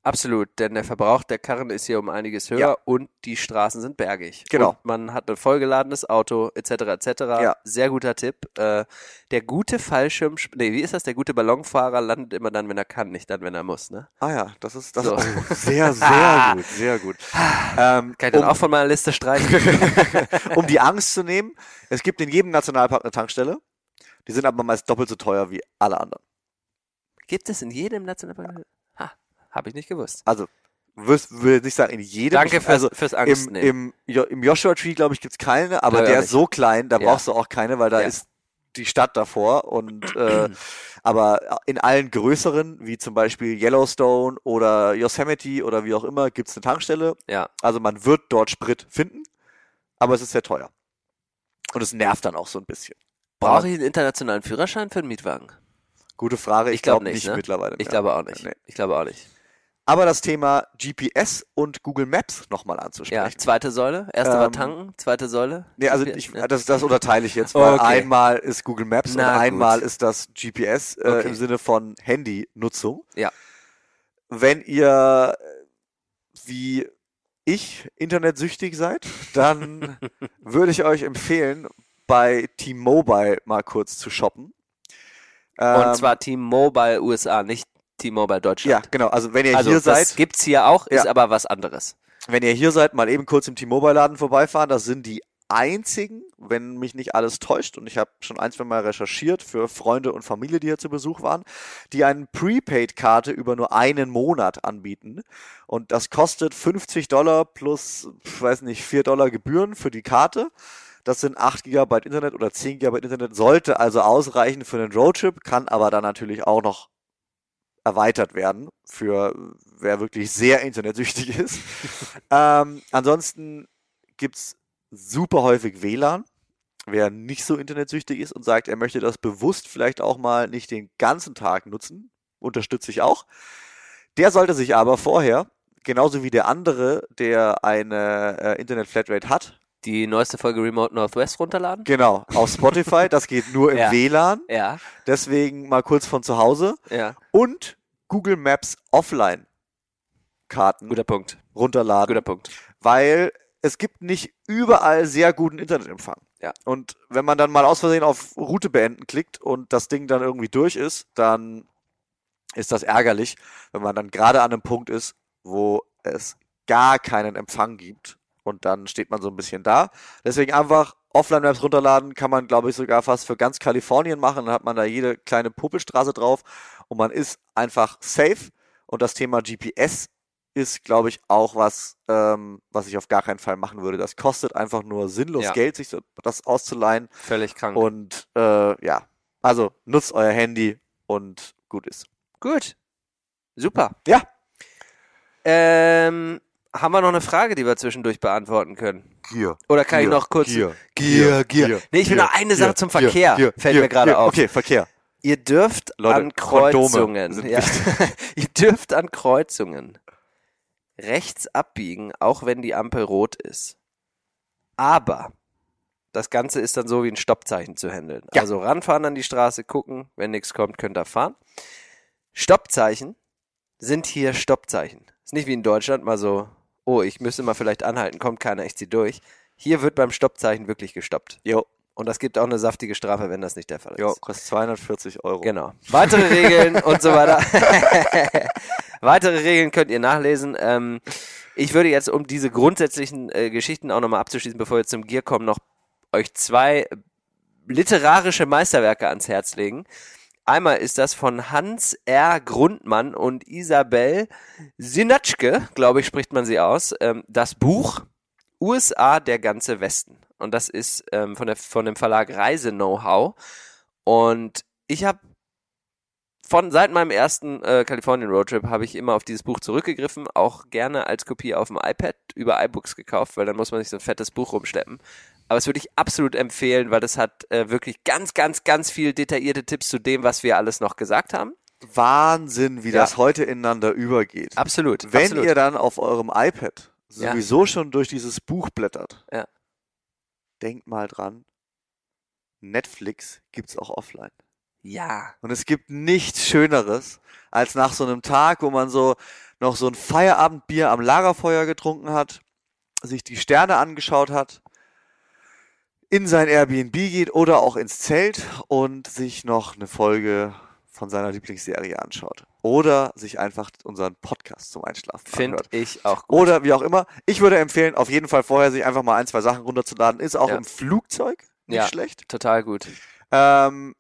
A: Absolut, denn der Verbrauch der Karren ist hier um einiges höher
B: Ja.
A: und die Straßen sind bergig.
B: Genau.
A: Und man hat ein vollgeladenes Auto etc. etc.
B: Ja.
A: Sehr guter Tipp. Äh, der gute Fallschirm, nee, wie ist das? Der gute Ballonfahrer landet immer dann, wenn er kann, nicht dann, wenn er muss. Ne?
B: Ah ja, das ist das
A: So.
B: oh, sehr, sehr gut, sehr gut. Ähm,
A: Kann ich dann
B: um,
A: auch von meiner Liste streichen?
B: um die Angst zu nehmen, es gibt in jedem Nationalpark eine Tankstelle. Die sind aber meist doppelt so teuer wie alle anderen.
A: Gibt es in jedem Nationalpark? Ha, habe ich nicht gewusst.
B: Also, würde nicht sagen in jedem.
A: Danke fürs,
B: also,
A: fürs Angst
B: Im,
A: nehmen.
B: im, im Joshua Tree, glaube ich, gibt's keine, aber
A: ich
B: der ist so klein, da
A: Ja.
B: brauchst du auch keine, weil da
A: Ja.
B: ist die Stadt davor und äh, aber in allen größeren, wie zum Beispiel Yellowstone oder Yosemite oder wie auch immer, gibt's eine Tankstelle.
A: ja.
B: Also man wird dort Sprit finden, aber es ist sehr teuer. Und es nervt dann auch so ein bisschen.
A: Brauche ich einen internationalen Führerschein für einen Mietwagen?
B: Gute Frage, ich,
A: Ich glaub
B: glaube
A: nicht,
B: nicht,
A: ne?
B: mittlerweile.
A: Ich
B: mehr.
A: glaube auch nicht.
B: Nee.
A: Ich glaube auch nicht.
B: Aber das Thema GPS und Google Maps nochmal
A: Ja,
B: anzusprechen.
A: zweite Säule. Erste war
B: Ähm,
A: tanken, zweite Säule.
B: Nee, also ich,
A: ja.
B: das, das unterteile ich jetzt, weil
A: Okay.
B: einmal ist Google Maps
A: Na
B: und
A: gut.
B: einmal ist das GPS äh,
A: Okay.
B: im Sinne von Handynutzung.
A: Ja.
B: Wenn ihr äh, wie ich internetsüchtig seid, dann würde ich euch empfehlen, bei T-Mobile mal kurz zu shoppen.
A: Und
B: Ähm,
A: zwar T-Mobile USA, nicht T-Mobile
B: ja,
A: Deutschland.
B: genau. Also wenn ihr
A: also
B: hier
A: das
B: seid,
A: gibt's hier auch, ist
B: Ja.
A: aber was anderes.
B: wenn ihr hier seid, mal eben kurz im T-Mobile-Laden vorbeifahren. Das sind die einzigen, wenn mich nicht alles täuscht, und ich habe schon ein, zwei Mal recherchiert für Freunde und Familie, die hier zu Besuch waren, die eine Prepaid-Karte über nur einen Monat anbieten. Und das kostet 50 Dollar plus, ich weiß nicht, 4 Dollar Gebühren für die Karte. Das sind 8 Gigabyte Internet oder 10 Gigabyte Internet, sollte also ausreichen für einen Roadtrip, kann aber dann natürlich auch noch erweitert werden für wer wirklich sehr internetsüchtig ist. ähm, ansonsten gibt's super häufig WLAN. Wer nicht so internetsüchtig ist und sagt, er möchte das bewusst vielleicht auch mal nicht den ganzen Tag nutzen, unterstütze ich auch. Der sollte sich aber vorher, genauso wie der andere, der eine äh, Internet-Flatrate hat,
A: Die neueste Folge Remote Northwest runterladen?
B: genau, auf Spotify, das geht nur im
A: Ja.
B: WLAN,
A: Ja,
B: deswegen mal kurz von zu Hause
A: ja.
B: und Google Maps Offline Karten
A: Guter Punkt.
B: runterladen,
A: Guter Punkt.
B: weil es gibt nicht überall sehr guten Internetempfang.
A: Ja.
B: Und wenn man dann mal aus Versehen auf Route beenden klickt und das Ding dann irgendwie durch ist, dann ist das ärgerlich, wenn man dann gerade an einem Punkt ist, wo es gar keinen Empfang gibt und dann steht man so ein bisschen da. Deswegen einfach Offline-Maps runterladen, kann man glaube ich sogar fast für ganz Kalifornien machen, dann hat man da jede kleine Popelstraße drauf und man ist einfach safe und das Thema GPS ist, glaube ich, auch was, ähm, was ich auf gar keinen Fall machen würde. Das kostet einfach nur sinnlos
A: Ja.
B: Geld, sich so, das auszuleihen.
A: Völlig krank.
B: Und äh, ja, also nutzt euer Handy und gut ist.
A: Gut. Super.
B: Ja.
A: Ähm, haben wir noch eine Frage, die wir zwischendurch beantworten können?
B: Gier.
A: Oder kann ich
B: Gier,
A: noch kurz.
B: Gier,
A: Gier, Gier.
B: Gier,
A: Nee, ich will
B: Gier,
A: noch eine Sache zum Verkehr.
B: Gier,
A: Fällt mir gerade auf.
B: Okay, Verkehr.
A: Ihr dürft
B: Leute,
A: an Kreuzungen, ja, ihr dürft an Kreuzungen rechts abbiegen, auch wenn die Ampel rot ist. Aber das Ganze ist dann so wie ein Stoppzeichen zu handeln.
B: Ja.
A: Also ranfahren an die Straße, gucken, wenn nichts kommt, könnt ihr fahren. Stoppzeichen sind hier Stoppzeichen. Ist nicht wie in Deutschland mal so, oh, ich müsste mal vielleicht anhalten, kommt keiner, ich zieh durch. Hier wird beim Stoppzeichen wirklich gestoppt.
B: Jo,
A: Und das gibt auch eine saftige Strafe, wenn das nicht der Fall ist.
B: jo, kostet 240 Euro.
A: Genau. Weitere Regeln und so weiter. Weitere Regeln könnt ihr nachlesen. Ähm, ich würde jetzt, um diese grundsätzlichen äh, Geschichten auch nochmal abzuschließen, bevor wir zum Gear kommen, noch euch zwei literarische Meisterwerke ans Herz legen. Einmal ist das von Hans R. Grundmann und Isabel Sinatschke, glaube ich, spricht man sie aus. Ähm, das Buch USA, der ganze Westen. Und das ist ähm, von, der, von dem Verlag Reise Know-how. Und ich habe von seit meinem ersten äh, Kalifornien Roadtrip habe ich immer auf dieses Buch zurückgegriffen, auch gerne als Kopie auf dem iPad über iBooks gekauft, weil dann muss man nicht so ein fettes Buch rumschleppen. Aber das würde ich absolut empfehlen, weil das hat äh, wirklich ganz, ganz, ganz viel detaillierte Tipps zu dem, was wir alles noch gesagt haben.
B: Wahnsinn, wie
A: Ja.
B: das heute ineinander übergeht.
A: Absolut.
B: Wenn
A: absolut.
B: ihr dann auf eurem iPad
A: Ja.
B: sowieso schon durch dieses Buch blättert,
A: Ja.
B: denkt mal dran, Netflix gibt's auch offline.
A: ja,
B: Und es gibt nichts Schöneres, als nach so einem Tag, wo man so noch so ein Feierabendbier am Lagerfeuer getrunken hat, sich die Sterne angeschaut hat, in sein Airbnb geht oder auch ins Zelt und sich noch eine Folge von seiner Lieblingsserie anschaut. Oder sich einfach unseren Podcast zum Einschlafen
A: finde ich auch gut.
B: Oder wie auch immer. Ich würde empfehlen, auf jeden Fall vorher sich einfach mal ein, zwei Sachen runterzuladen. Ist auch
A: Ja.
B: im Flugzeug nicht
A: Ja.
B: schlecht.
A: Total gut.
B: Ähm,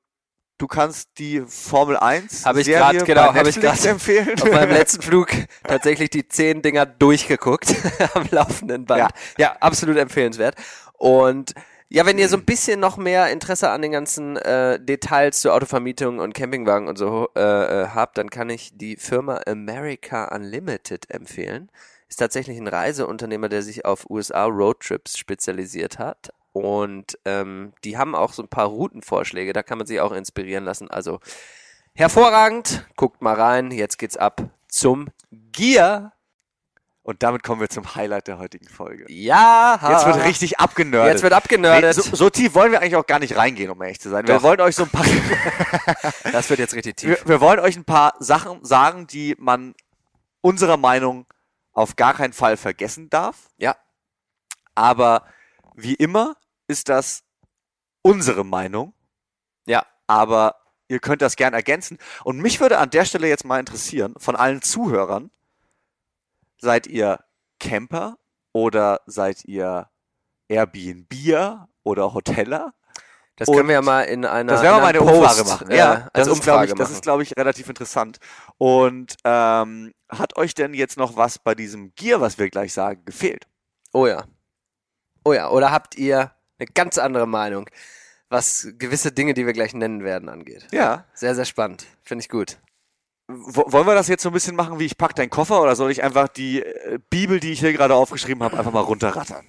B: du kannst die Formel 1
A: Hab ich grad- genau, hab ich
B: Netflix
A: grad
B: empfehlen.
A: Auf meinem letzten Flug tatsächlich die zehn Dinger durchgeguckt am laufenden Band.
B: Ja.
A: Ja, absolut empfehlenswert. Und ja, wenn ihr so ein bisschen noch mehr Interesse an den ganzen äh, Details zur Autovermietung und Campingwagen und so äh, äh, habt, dann kann ich die Firma America Unlimited empfehlen. Ist tatsächlich ein Reiseunternehmer, der sich auf USA Roadtrips spezialisiert hat. Und ähm, die haben auch so ein paar Routenvorschläge, da kann man sich auch inspirieren lassen. Also hervorragend, guckt mal rein. Jetzt geht's ab zum Gear.
B: Und damit kommen wir zum Highlight der heutigen Folge.
A: Ja,
B: Jetzt wird richtig abgenördet.
A: Jetzt wird abgenördet.
B: Nee, so, so tief wollen wir eigentlich auch gar nicht reingehen, um ehrlich zu sein. Wir
A: Doch.
B: wollen euch so ein paar,
A: das wird jetzt richtig tief.
B: wir, wir wollen euch ein paar Sachen sagen, die man unserer Meinung auf gar keinen Fall vergessen darf.
A: Ja.
B: Aber wie immer ist das unsere Meinung.
A: Ja.
B: Aber ihr könnt das gern ergänzen. Und mich würde an der Stelle jetzt mal interessieren, von allen Zuhörern, seid ihr Camper oder seid ihr Airbnb oder Hoteller?
A: Das können
B: Und
A: wir ja mal in einer
B: Das werden wir mal eine Umfrage
A: Post,
B: machen.
A: Äh,
B: Ja, das ist, glaube ich, das ist, glaube ich, relativ interessant. Und ähm, hat euch denn jetzt noch was bei diesem Gear, was wir gleich sagen, gefehlt?
A: Oh ja. Oh ja. Oder habt ihr eine ganz andere Meinung, was gewisse Dinge, die wir gleich nennen werden, angeht?
B: Ja.
A: Sehr, sehr spannend. Finde ich gut.
B: Wollen wir das jetzt so ein bisschen machen, wie ich pack deinen Koffer, oder soll ich einfach die äh, Bibel, die ich hier gerade aufgeschrieben habe, einfach mal runterrattern?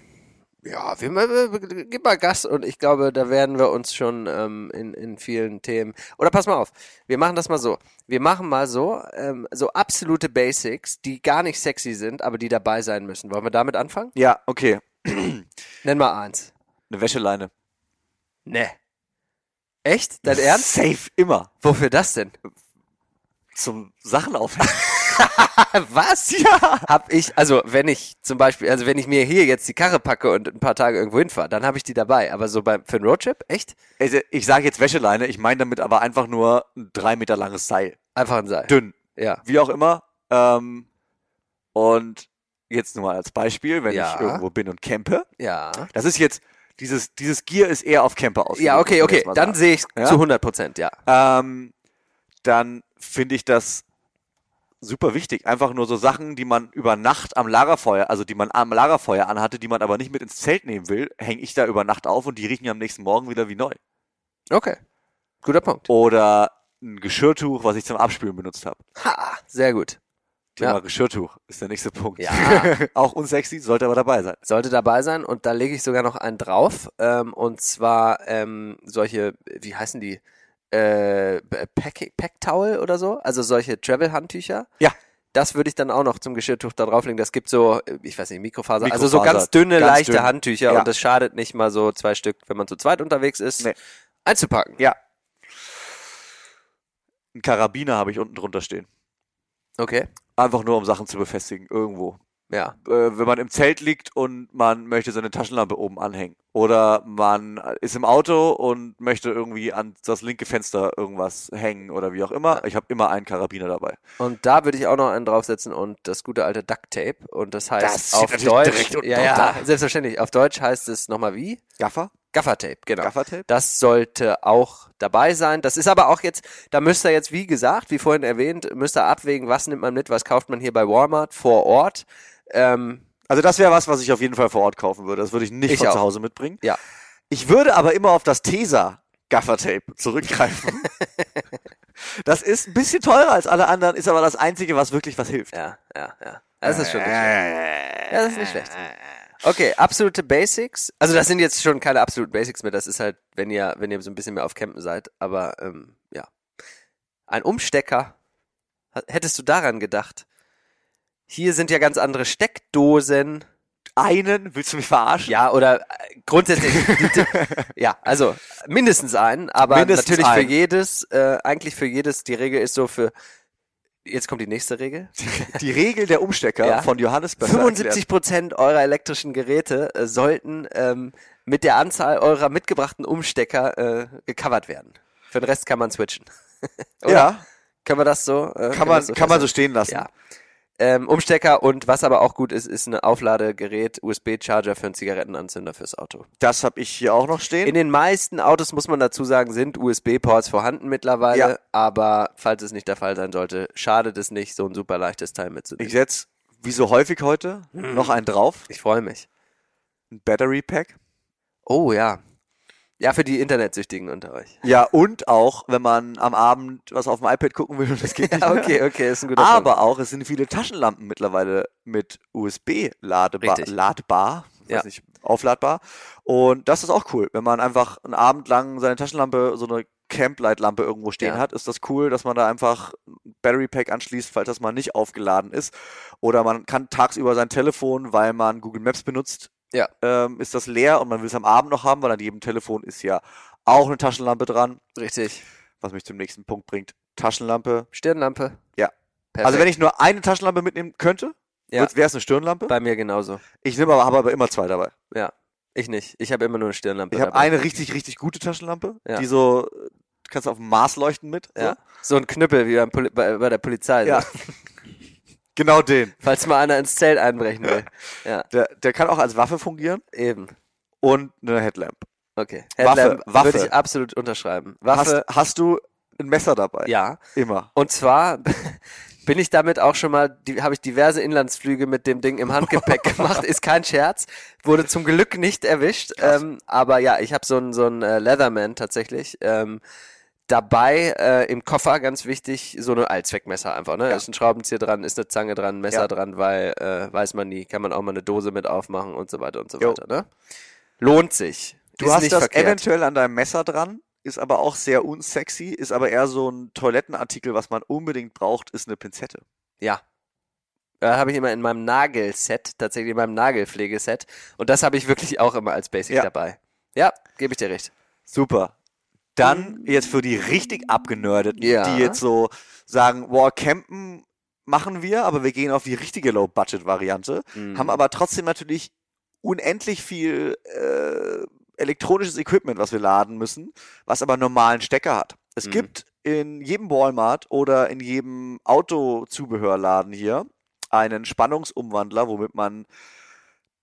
A: Ja, wir, wir, gib mal Gas und ich glaube, da werden wir uns schon ähm, in, in vielen Themen. Oder pass mal auf, wir machen das mal so. Wir machen mal so, ähm, so absolute Basics, die gar nicht sexy sind, aber die dabei sein müssen. Wollen wir damit anfangen?
B: Ja, okay.
A: Nenn mal eins.
B: Eine Wäscheleine.
A: Ne. Echt? Dein Ernst?
B: Safe immer.
A: Wofür das denn?
B: Zum Sachen aufhängen.
A: Was? Ja. Hab ich, also wenn ich zum Beispiel, also wenn ich mir hier jetzt die Karre packe und ein paar Tage irgendwo hinfahre, dann habe ich die dabei. Aber so beim für einen Roadtrip, echt?
B: Also, ich sage jetzt Wäscheleine, ich meine damit aber einfach nur ein drei Meter langes Seil.
A: Einfach ein Seil.
B: Dünn.
A: Ja.
B: Wie auch immer. Ähm, und jetzt nur mal als Beispiel, wenn
A: Ja.
B: ich irgendwo bin und campe.
A: Ja.
B: Das ist jetzt, dieses, dieses Gear ist eher auf Camper ausgelegt.
A: Ja, okay, okay. Dann sehe ich
B: Ja?
A: zu 100 Prozent, ja.
B: ähm, dann finde ich das super wichtig. Einfach nur so Sachen, die man über Nacht am Lagerfeuer, also die man am Lagerfeuer anhatte, die man aber nicht mit ins Zelt nehmen will, hänge ich da über Nacht auf und die riechen am nächsten Morgen wieder wie neu.
A: Okay. Guter Punkt.
B: Oder ein Geschirrtuch, was ich zum Abspülen benutzt habe.
A: Ha, sehr gut.
B: Thema
A: Ja.
B: Geschirrtuch ist der nächste Punkt.
A: Ja.
B: auch unsexy, sollte aber dabei sein.
A: Sollte dabei sein und da lege ich sogar noch einen drauf. Ähm, und zwar ähm, solche, wie heißen die? Äh, Pack, Packtowel oder so? Also solche Travel-Handtücher.
B: Ja.
A: Das würde ich dann auch noch zum Geschirrtuch da drauflegen. Das gibt so, äh, ich weiß nicht, Mikrofaser, also so
B: Mikrofaser,
A: ganz dünne,
B: ganz
A: leichte
B: dünn.
A: Handtücher
B: Ja.
A: und das schadet nicht mal so zwei Stück, wenn man zu zweit unterwegs ist,
B: Nee.
A: einzupacken.
B: Ja. Ein Karabiner habe ich unten drunter stehen.
A: Okay.
B: Einfach nur, um Sachen zu befestigen, irgendwo.
A: Ja.
B: Äh, wenn man im Zelt liegt und man möchte seine Taschenlampe oben anhängen. Oder man ist im Auto und möchte irgendwie an das linke Fenster irgendwas hängen oder wie auch immer. Ich habe immer einen Karabiner dabei.
A: Und da würde ich auch noch einen draufsetzen und das gute alte Duct Tape. Und das heißt
B: Das
A: auf Deutsch. ja, ja, selbstverständlich. Auf Deutsch heißt es nochmal wie?
B: Gaffer?
A: Gaffertape, genau.
B: Gaffertape?
A: Das sollte auch dabei sein. Das ist aber auch jetzt, da müsst ihr jetzt, wie gesagt, wie vorhin erwähnt, müsst ihr abwägen, was nimmt man mit, was kauft man hier bei Walmart vor Ort. Ähm,
B: Also das wäre was, was ich auf jeden Fall vor Ort kaufen würde. Das würde ich nicht
A: Ich
B: von
A: auch.
B: zu Hause mitbringen.
A: Ja.
B: Ich würde aber immer auf das Tesa Gaffertape zurückgreifen. das ist ein bisschen teurer als alle anderen, ist aber das einzige, was wirklich was hilft.
A: ja, ja, ja. Das ist schon nicht schlecht. Ja, das ist nicht schlecht. Okay, absolute Basics. Also das sind jetzt schon keine absoluten Basics mehr. Das ist halt, wenn ihr, wenn ihr so ein bisschen mehr auf Campen seid. Aber ähm, ja, ein Umstecker. Hättest du daran gedacht? Hier sind ja ganz andere Steckdosen.
B: Einen, willst du mich verarschen?
A: Ja, oder äh, grundsätzlich. ja, also mindestens einen, aber
B: Mindestens
A: natürlich für
B: einen.
A: jedes, äh, eigentlich für jedes, die Regel ist so für. Jetzt kommt die nächste Regel.
B: Die Regel der Umstecker
A: Ja.
B: von Johannes Besser
A: 75 Prozent eurer elektrischen Geräte äh, sollten ähm, mit der Anzahl eurer mitgebrachten Umstecker äh, gecovert werden. Für den Rest kann man switchen.
B: Ja,
A: Können wir das so? Äh,
B: kann man,
A: so
B: kann man so stehen lassen.
A: Ja. Ähm, Umstecker und was aber auch gut ist, ist ein Aufladegerät, USB-Charger für einen Zigarettenanzünder fürs Auto.
B: Das habe ich hier auch noch stehen.
A: In den meisten Autos, muss man dazu sagen, sind USB-Ports vorhanden mittlerweile,
B: Ja.
A: aber falls es nicht der Fall sein sollte, schadet es nicht, so ein super leichtes Teil mitzunehmen.
B: ich setz, wie so häufig heute,
A: Hm.
B: noch einen drauf.
A: Ich freue mich.
B: Ein Battery Pack.
A: Oh ja. Ja, für die Internetsüchtigen unter euch.
B: Ja, und auch, wenn man am Abend was auf dem iPad gucken will und das geht nicht
A: Ja, okay, okay, ist ein guter Punkt.
B: Aber auch, es sind viele Taschenlampen mittlerweile mit USB ladbar, ladbar,
A: Ja.
B: nicht, aufladbar. Und das ist auch cool. Wenn man einfach einen Abend lang seine Taschenlampe, so eine Camplight-Lampe irgendwo stehen
A: Ja.
B: hat, ist das cool, dass man da einfach ein Battery Pack anschließt, falls das mal nicht aufgeladen ist. Oder man kann tagsüber sein Telefon, weil man Google Maps benutzt,
A: Ja.
B: ähm, ist das leer und man will es am Abend noch haben, weil an jedem Telefon ist ja auch eine Taschenlampe dran,
A: Richtig.
B: was mich zum nächsten Punkt bringt. Taschenlampe.
A: Stirnlampe.
B: Ja.
A: Perfekt.
B: Also wenn ich nur eine Taschenlampe mitnehmen könnte,
A: Ja.
B: wäre es eine Stirnlampe.
A: Bei mir genauso.
B: Ich nehme aber, habe aber immer zwei dabei.
A: Ja. Ich nicht. Ich habe immer nur eine Stirnlampe.
B: Ich habe eine richtig, richtig gute Taschenlampe,
A: Ja.
B: die so, kannst du auf dem Mars leuchten mit. So.
A: Ja. So ein Knüppel wie beim Poli bei, bei der Polizei.
B: Ja.
A: So.
B: Genau den.
A: Falls mal einer ins Zelt einbrechen will. Ja,
B: Der, der kann auch als Waffe fungieren
A: eben.
B: und eine Headlamp.
A: Okay.
B: Waffe,
A: Headlamp
B: Waffe.
A: Würde ich absolut unterschreiben.
B: Hast,
A: Waffe,
B: hast du ein Messer dabei?
A: ja.
B: Immer.
A: Und zwar bin ich damit auch schon mal, habe ich diverse Inlandsflüge mit dem Ding im Handgepäck gemacht. Ist kein Scherz. Wurde zum Glück nicht erwischt. Ähm, aber ja, ich habe so ein so ein äh, Leatherman tatsächlich. Ähm, dabei äh, im Koffer, ganz wichtig, so eine Allzweckmesser einfach. Ne?
B: Ja.
A: Ist ein Schraubenzieher dran, ist eine Zange dran, ein Messer
B: Ja.
A: dran, weil äh, weiß man nie, kann man auch mal eine Dose mit aufmachen und so weiter und so
B: Jo.
A: weiter. Ne? Lohnt sich.
B: Du
A: Ist
B: hast das
A: verkehrt.
B: eventuell an deinem Messer dran, ist aber auch sehr unsexy, ist aber eher so ein Toilettenartikel, was man unbedingt braucht, ist eine Pinzette.
A: Ja. Da habe ich immer in meinem Nagelset, tatsächlich in meinem Nagelpflegeset. Und das habe ich wirklich auch immer als Basic
B: Ja.
A: dabei. Ja, gebe ich dir recht.
B: Super. Dann jetzt für die richtig abgenördeten,
A: Ja.
B: die jetzt so sagen, boah, campen machen wir, aber wir gehen auf die richtige Low-Budget-Variante,
A: Mhm.
B: haben aber trotzdem natürlich unendlich viel äh, elektronisches Equipment, was wir laden müssen, was aber einen normalen Stecker hat. Es
A: Mhm.
B: gibt in jedem Walmart oder in jedem Autozubehörladen hier einen Spannungsumwandler, womit man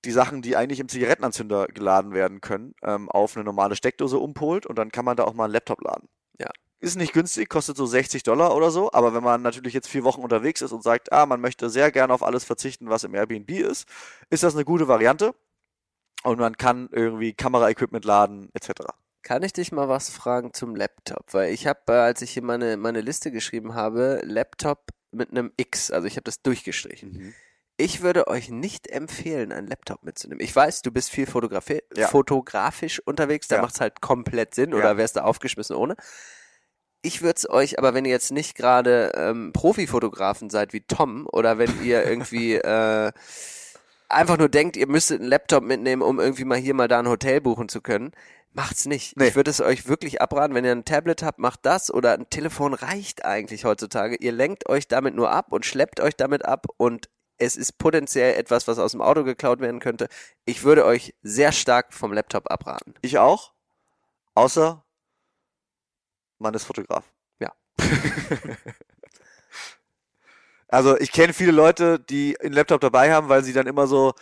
B: die Sachen, die eigentlich im Zigarettenanzünder geladen werden können, ähm, auf eine normale Steckdose umpolt und dann kann man da auch mal einen Laptop laden.
A: Ja.
B: Ist nicht günstig, kostet so 60 Dollar oder so, aber wenn man natürlich jetzt vier Wochen unterwegs ist und sagt, ah, man möchte sehr gerne auf alles verzichten, was im Airbnb ist, ist das eine gute Variante und man kann irgendwie Kameraequipment laden, etc.
A: Kann ich dich mal was fragen zum Laptop? Weil ich habe, äh, als ich hier meine, meine Liste geschrieben habe, Laptop mit einem X, also ich habe das durchgestrichen.
B: Mhm.
A: Ich würde euch nicht empfehlen, einen Laptop mitzunehmen. Ich weiß, du bist viel fotografi
B: Ja.
A: fotografisch unterwegs, da
B: Ja.
A: macht's halt komplett Sinn
B: Ja.
A: oder wärst du aufgeschmissen ohne. Ich würde es euch, aber wenn ihr jetzt nicht gerade ähm, Profifotografen seid wie Tom oder wenn ihr irgendwie äh, einfach nur denkt, ihr müsstet einen Laptop mitnehmen, um irgendwie mal hier mal da ein Hotel buchen zu können, macht's nicht.
B: Nee.
A: Ich würde es euch wirklich abraten, wenn ihr ein Tablet habt, macht das oder ein Telefon reicht eigentlich heutzutage. Ihr lenkt euch damit nur ab und schleppt euch damit ab und es ist potenziell etwas, was aus dem Auto geklaut werden könnte. Ich würde euch sehr stark vom Laptop abraten.
B: Ich auch. Außer man ist Fotograf.
A: Ja.
B: also ich kenne viele Leute, die einen Laptop dabei haben, weil sie dann immer so,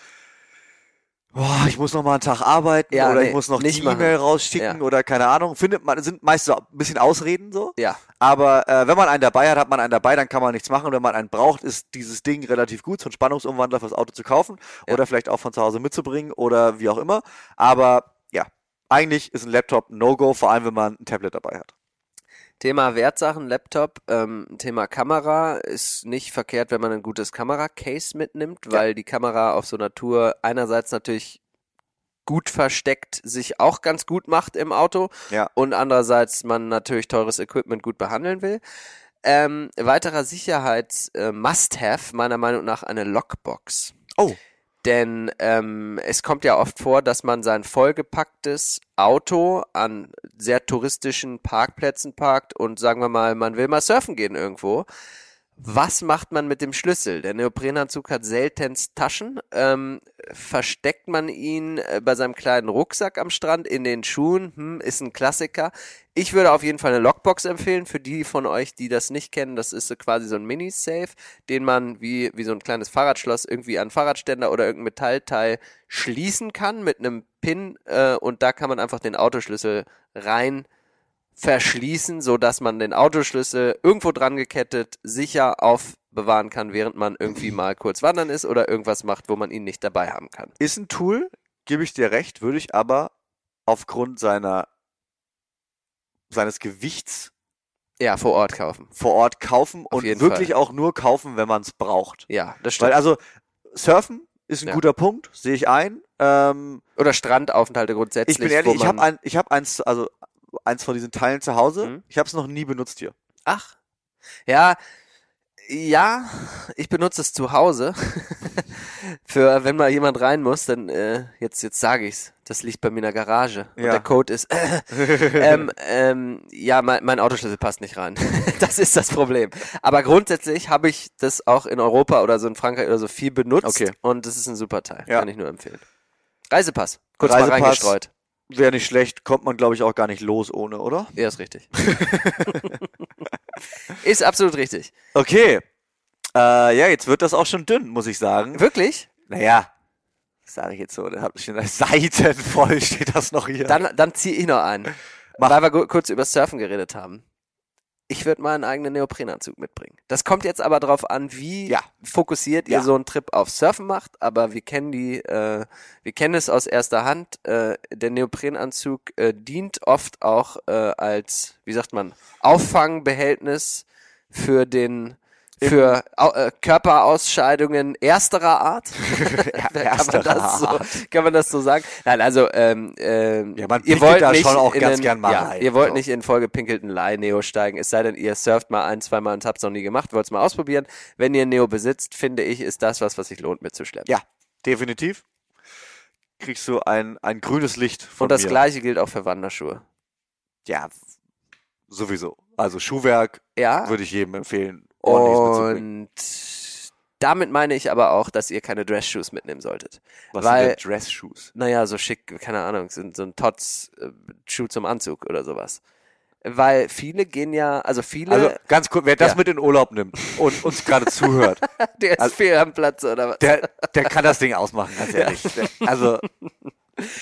B: boah, ich muss noch mal einen Tag arbeiten
A: Ja,
B: oder
A: nee,
B: ich muss noch
A: nicht
B: die E-Mail rausschicken
A: Ja.
B: oder keine Ahnung. Findet man, sind meist so ein bisschen Ausreden so.
A: Ja,
B: Aber äh, wenn man einen dabei hat, hat man einen dabei, dann kann man nichts machen. Und wenn man einen braucht, ist dieses Ding relativ gut, so einen Spannungsumwandler fürs Auto zu kaufen
A: Ja.
B: oder vielleicht auch von zu Hause mitzubringen oder wie auch immer. Aber ja, eigentlich ist ein Laptop ein No-Go, vor allem wenn man ein Tablet dabei hat.
A: Thema Wertsachen, Laptop, ähm, Thema Kamera ist nicht verkehrt, wenn man ein gutes Kameracase mitnimmt, weil die Kamera auf so einer Tour einerseits natürlich gut versteckt sich auch ganz gut macht im Auto
B: Ja.
A: und andererseits man natürlich teures Equipment gut behandeln will. Ähm, weiterer Sicherheits-Must-Have meiner Meinung nach eine Lockbox.
B: Oh,
A: Denn ähm, es kommt ja oft vor, dass man sein vollgepacktes Auto an sehr touristischen Parkplätzen parkt und sagen wir mal, man will mal surfen gehen irgendwo. Was macht man mit dem Schlüssel? Der Neoprenanzug hat seltenst Taschen. Ähm, versteckt man ihn äh, bei seinem kleinen Rucksack am Strand in den Schuhen? Hm, ist ein Klassiker. Ich würde auf jeden Fall eine Lockbox empfehlen für die von euch, die das nicht kennen. Das ist so quasi so ein Mini-Safe, den man wie, wie so ein kleines Fahrradschloss irgendwie an Fahrradständer oder irgendein Metallteil schließen kann mit einem Pin äh, und da kann man einfach den Autoschlüssel rein verschließen, so dass man den Autoschlüssel irgendwo dran gekettet sicher aufbewahren kann, während man irgendwie mal kurz wandern ist oder irgendwas macht, wo man ihn nicht dabei haben kann.
B: ist ein Tool, gebe ich dir recht, würde ich aber aufgrund seiner seines Gewichts
A: Ja, vor Ort kaufen.
B: vor Ort kaufen und wirklich
A: Fall.
B: auch nur kaufen, wenn man es braucht.
A: Ja, das stimmt.
B: Weil also Surfen ist ein
A: Ja.
B: guter Punkt, sehe ich ein. Ähm,
A: oder Strandaufenthalte grundsätzlich.
B: ich bin ehrlich, ich habe ein, ich habe eins, also eins von diesen Teilen zu Hause.
A: Mhm.
B: Ich habe es noch nie benutzt hier.
A: Ach. Ja, ja, ich benutze es zu Hause. Für wenn mal jemand rein muss, dann äh, jetzt jetzt sage ich's. Das liegt bei mir in der Garage und
B: Ja.
A: der Code ist ähm, ähm, ja, mein, mein Autoschlüssel passt nicht rein. das ist das Problem. Aber grundsätzlich habe ich das auch in Europa oder so in Frankreich oder so viel benutzt
B: Okay.
A: und das ist ein super Teil.
B: Ja.
A: Kann ich nur empfehlen. Reisepass. Kurz mal
B: Reisepass.
A: reingestreut.
B: Wäre nicht schlecht, kommt man glaube ich auch gar nicht los ohne, oder?
A: Ja, ist richtig. ist absolut richtig.
B: Okay. Äh, ja, jetzt wird das auch schon dünn, muss ich sagen.
A: Wirklich?
B: Naja, sage ich jetzt so, da habt ihr schon Seiten voll, steht das noch hier.
A: Dann, dann ziehe ich noch ein.
B: Mach.
A: Weil wir kurz über Surfen geredet haben. Ich würde mal einen eigenen Neoprenanzug mitbringen. Das kommt jetzt aber darauf an, wie
B: Ja.
A: fokussiert
B: Ja.
A: ihr so einen Trip auf Surfen macht. Aber wir kennen die, äh, wir kennen es aus erster Hand. Äh, der Neoprenanzug äh, dient oft auch äh, als, wie sagt man, Auffangbehältnis für den für äh, Körperausscheidungen ersterer Art. kann, man
B: ersterer
A: das so, kann man das so sagen? Nein, also ähm, ähm,
B: Ja, man
A: ihr wollt
B: da
A: nicht
B: schon auch
A: in
B: ganz gern mal
A: ja,
B: rein,
A: Ihr wollt
B: so.
A: nicht in vollgepinkelten Leih-Neo steigen, es sei denn, ihr surft mal ein, zwei Mal und habt es noch nie gemacht, wollt es mal ausprobieren. Wenn ihr Neo besitzt, finde ich, ist das was, was sich lohnt mitzuschleppen.
B: Ja, definitiv. Kriegst du ein, ein grünes Licht von
A: und das
B: mir.
A: gleiche gilt auch für Wanderschuhe.
B: Ja, sowieso. Also Schuhwerk
A: Ja.
B: würde ich jedem empfehlen.
A: Und damit meine ich aber auch, dass ihr keine Dress-Shoes mitnehmen solltet.
B: Was
A: weil-
B: sind denn Dress-Shoes?
A: Naja, so schick, keine Ahnung, so, so ein Tots-Schuh zum Anzug oder sowas. Weil viele gehen ja, also viele,
B: Also ganz kurz, wer das
A: Ja.
B: mit in Urlaub nimmt und uns gerade zuhört,
A: der ist
B: also-
A: fehl am Platz oder was?
B: der, der kann das Ding ausmachen, ganz ehrlich. Der, also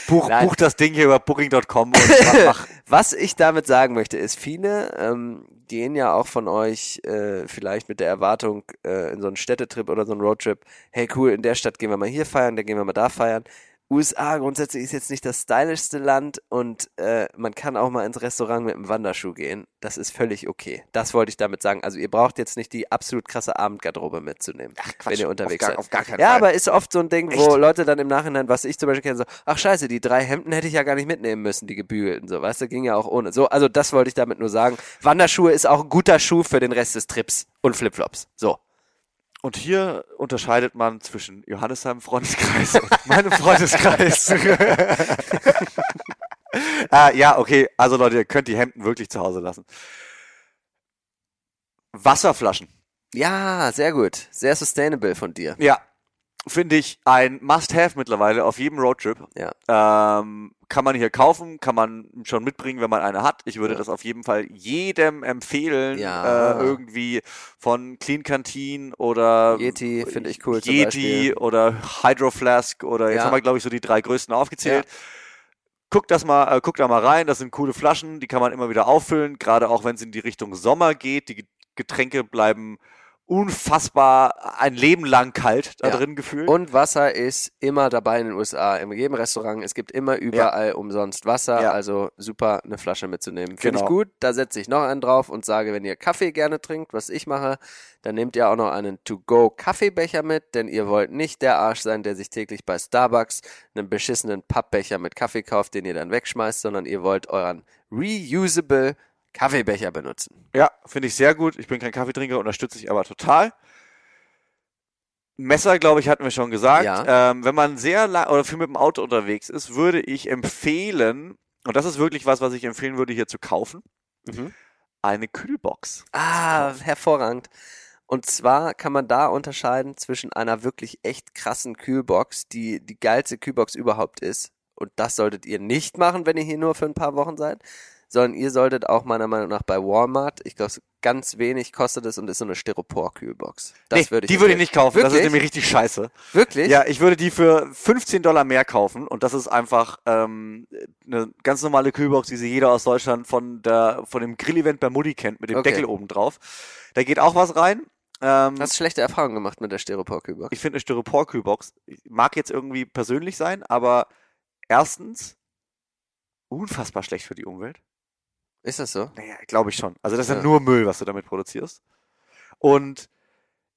B: buch,
A: Nein.
B: buch das Ding hier über booking.com und mach, mach.
A: Was ich damit sagen möchte, ist, viele ähm, gehen ja auch von euch äh, vielleicht mit der Erwartung äh, in so einen Städtetrip oder so einen Roadtrip, hey cool, in der Stadt gehen wir mal hier feiern, da gehen wir mal da feiern. USA grundsätzlich ist jetzt nicht das stylischste Land und äh, man kann auch mal ins Restaurant mit einem Wanderschuh gehen. Das ist völlig okay. Das wollte ich damit sagen. Also ihr braucht jetzt nicht die absolut krasse Abendgarderobe mitzunehmen,
B: Ach,
A: wenn ihr unterwegs
B: auf gar,
A: seid.
B: Auf gar keinen
A: Ja,
B: Fall.
A: aber ist oft so ein Ding, wo
B: Echt?
A: Leute dann im Nachhinein, was ich zum Beispiel kenne, so, ach scheiße, die drei Hemden hätte ich ja gar nicht mitnehmen müssen, die gebügelten, so, weißt du, ging ja auch ohne. So, also das wollte ich damit nur sagen. Wanderschuhe ist auch ein guter Schuh für den Rest des Trips und Flipflops. So.
B: Und hier unterscheidet man zwischen Johannes seinem Freundeskreis und meinem Freundeskreis. ah, ja, okay. Also Leute, ihr könnt die Hemden wirklich zu Hause lassen. Wasserflaschen.
A: Ja, sehr gut. Sehr sustainable von dir.
B: Ja, finde ich ein Must-Have mittlerweile auf jedem Roadtrip.
A: Ja.
B: Ähm, kann man hier kaufen, kann man schon mitbringen, wenn man eine hat. Ich würde
A: Ja.
B: das auf jeden Fall jedem empfehlen.
A: Ja.
B: Äh, irgendwie von Clean Canteen oder
A: Yeti finde ich cool
B: Yeti oder Hydro Flask oder jetzt
A: Ja.
B: haben wir glaube ich so die drei größten aufgezählt. Guckt das mal, äh, guckt da mal rein. Das sind coole Flaschen, die kann man immer wieder auffüllen. Gerade auch wenn es in die Richtung Sommer geht. Die Getränke bleiben unfassbar ein Leben lang kalt da
A: Ja.
B: drin gefühlt.
A: Und Wasser ist immer dabei in den USA, in jedem Restaurant. Es gibt immer überall umsonst Wasser,
B: Ja.
A: also super, eine Flasche mitzunehmen. Finde
B: Genau.
A: ich gut. Da setze ich noch einen drauf und sage, wenn ihr Kaffee gerne trinkt, was ich mache, dann nehmt ihr auch noch einen To-Go-Kaffeebecher mit, denn ihr wollt nicht der Arsch sein, der sich täglich bei Starbucks einen beschissenen Pappbecher mit Kaffee kauft, den ihr dann wegschmeißt, sondern ihr wollt euren reusable Kaffeebecher benutzen.
B: Ja, finde ich sehr gut. Ich bin kein Kaffeetrinker, unterstütze ich aber total. Messer, glaube ich, hatten wir schon gesagt.
A: Ja.
B: Ähm, wenn man sehr lang oder viel mit dem Auto unterwegs ist, würde ich empfehlen, und das ist wirklich was, was ich empfehlen würde, hier zu kaufen,
A: Mhm.
B: eine Kühlbox.
A: Ah, hervorragend. Und zwar kann man da unterscheiden zwischen einer wirklich echt krassen Kühlbox, die die geilste Kühlbox überhaupt ist. Und das solltet ihr nicht machen, wenn ihr hier nur für ein paar Wochen seid, sondern ihr solltet auch meiner Meinung nach bei Walmart, ich glaube, ganz wenig kostet es und ist so eine Styropor-Kühlbox. Das
B: Nee,
A: würde ich
B: die würde ich nicht kaufen. Das ist
A: Wirklich?
B: nämlich richtig scheiße.
A: Wirklich?
B: Ja, ich würde die für 15 Dollar mehr kaufen und das ist einfach ähm, eine ganz normale Kühlbox, die sie jeder aus Deutschland von der von dem Grillevent bei Mutti kennt mit dem
A: Okay.
B: Deckel oben drauf. Da geht auch was rein. Ähm,
A: Hast du schlechte Erfahrungen gemacht mit der Styropor-Kühlbox?
B: ich finde eine Styropor-Kühlbox mag jetzt irgendwie persönlich sein, aber erstens unfassbar schlecht für die Umwelt.
A: Ist das so?
B: Naja, glaube ich schon. Also das ist ja
A: Ja.
B: nur Müll, was du damit produzierst. Und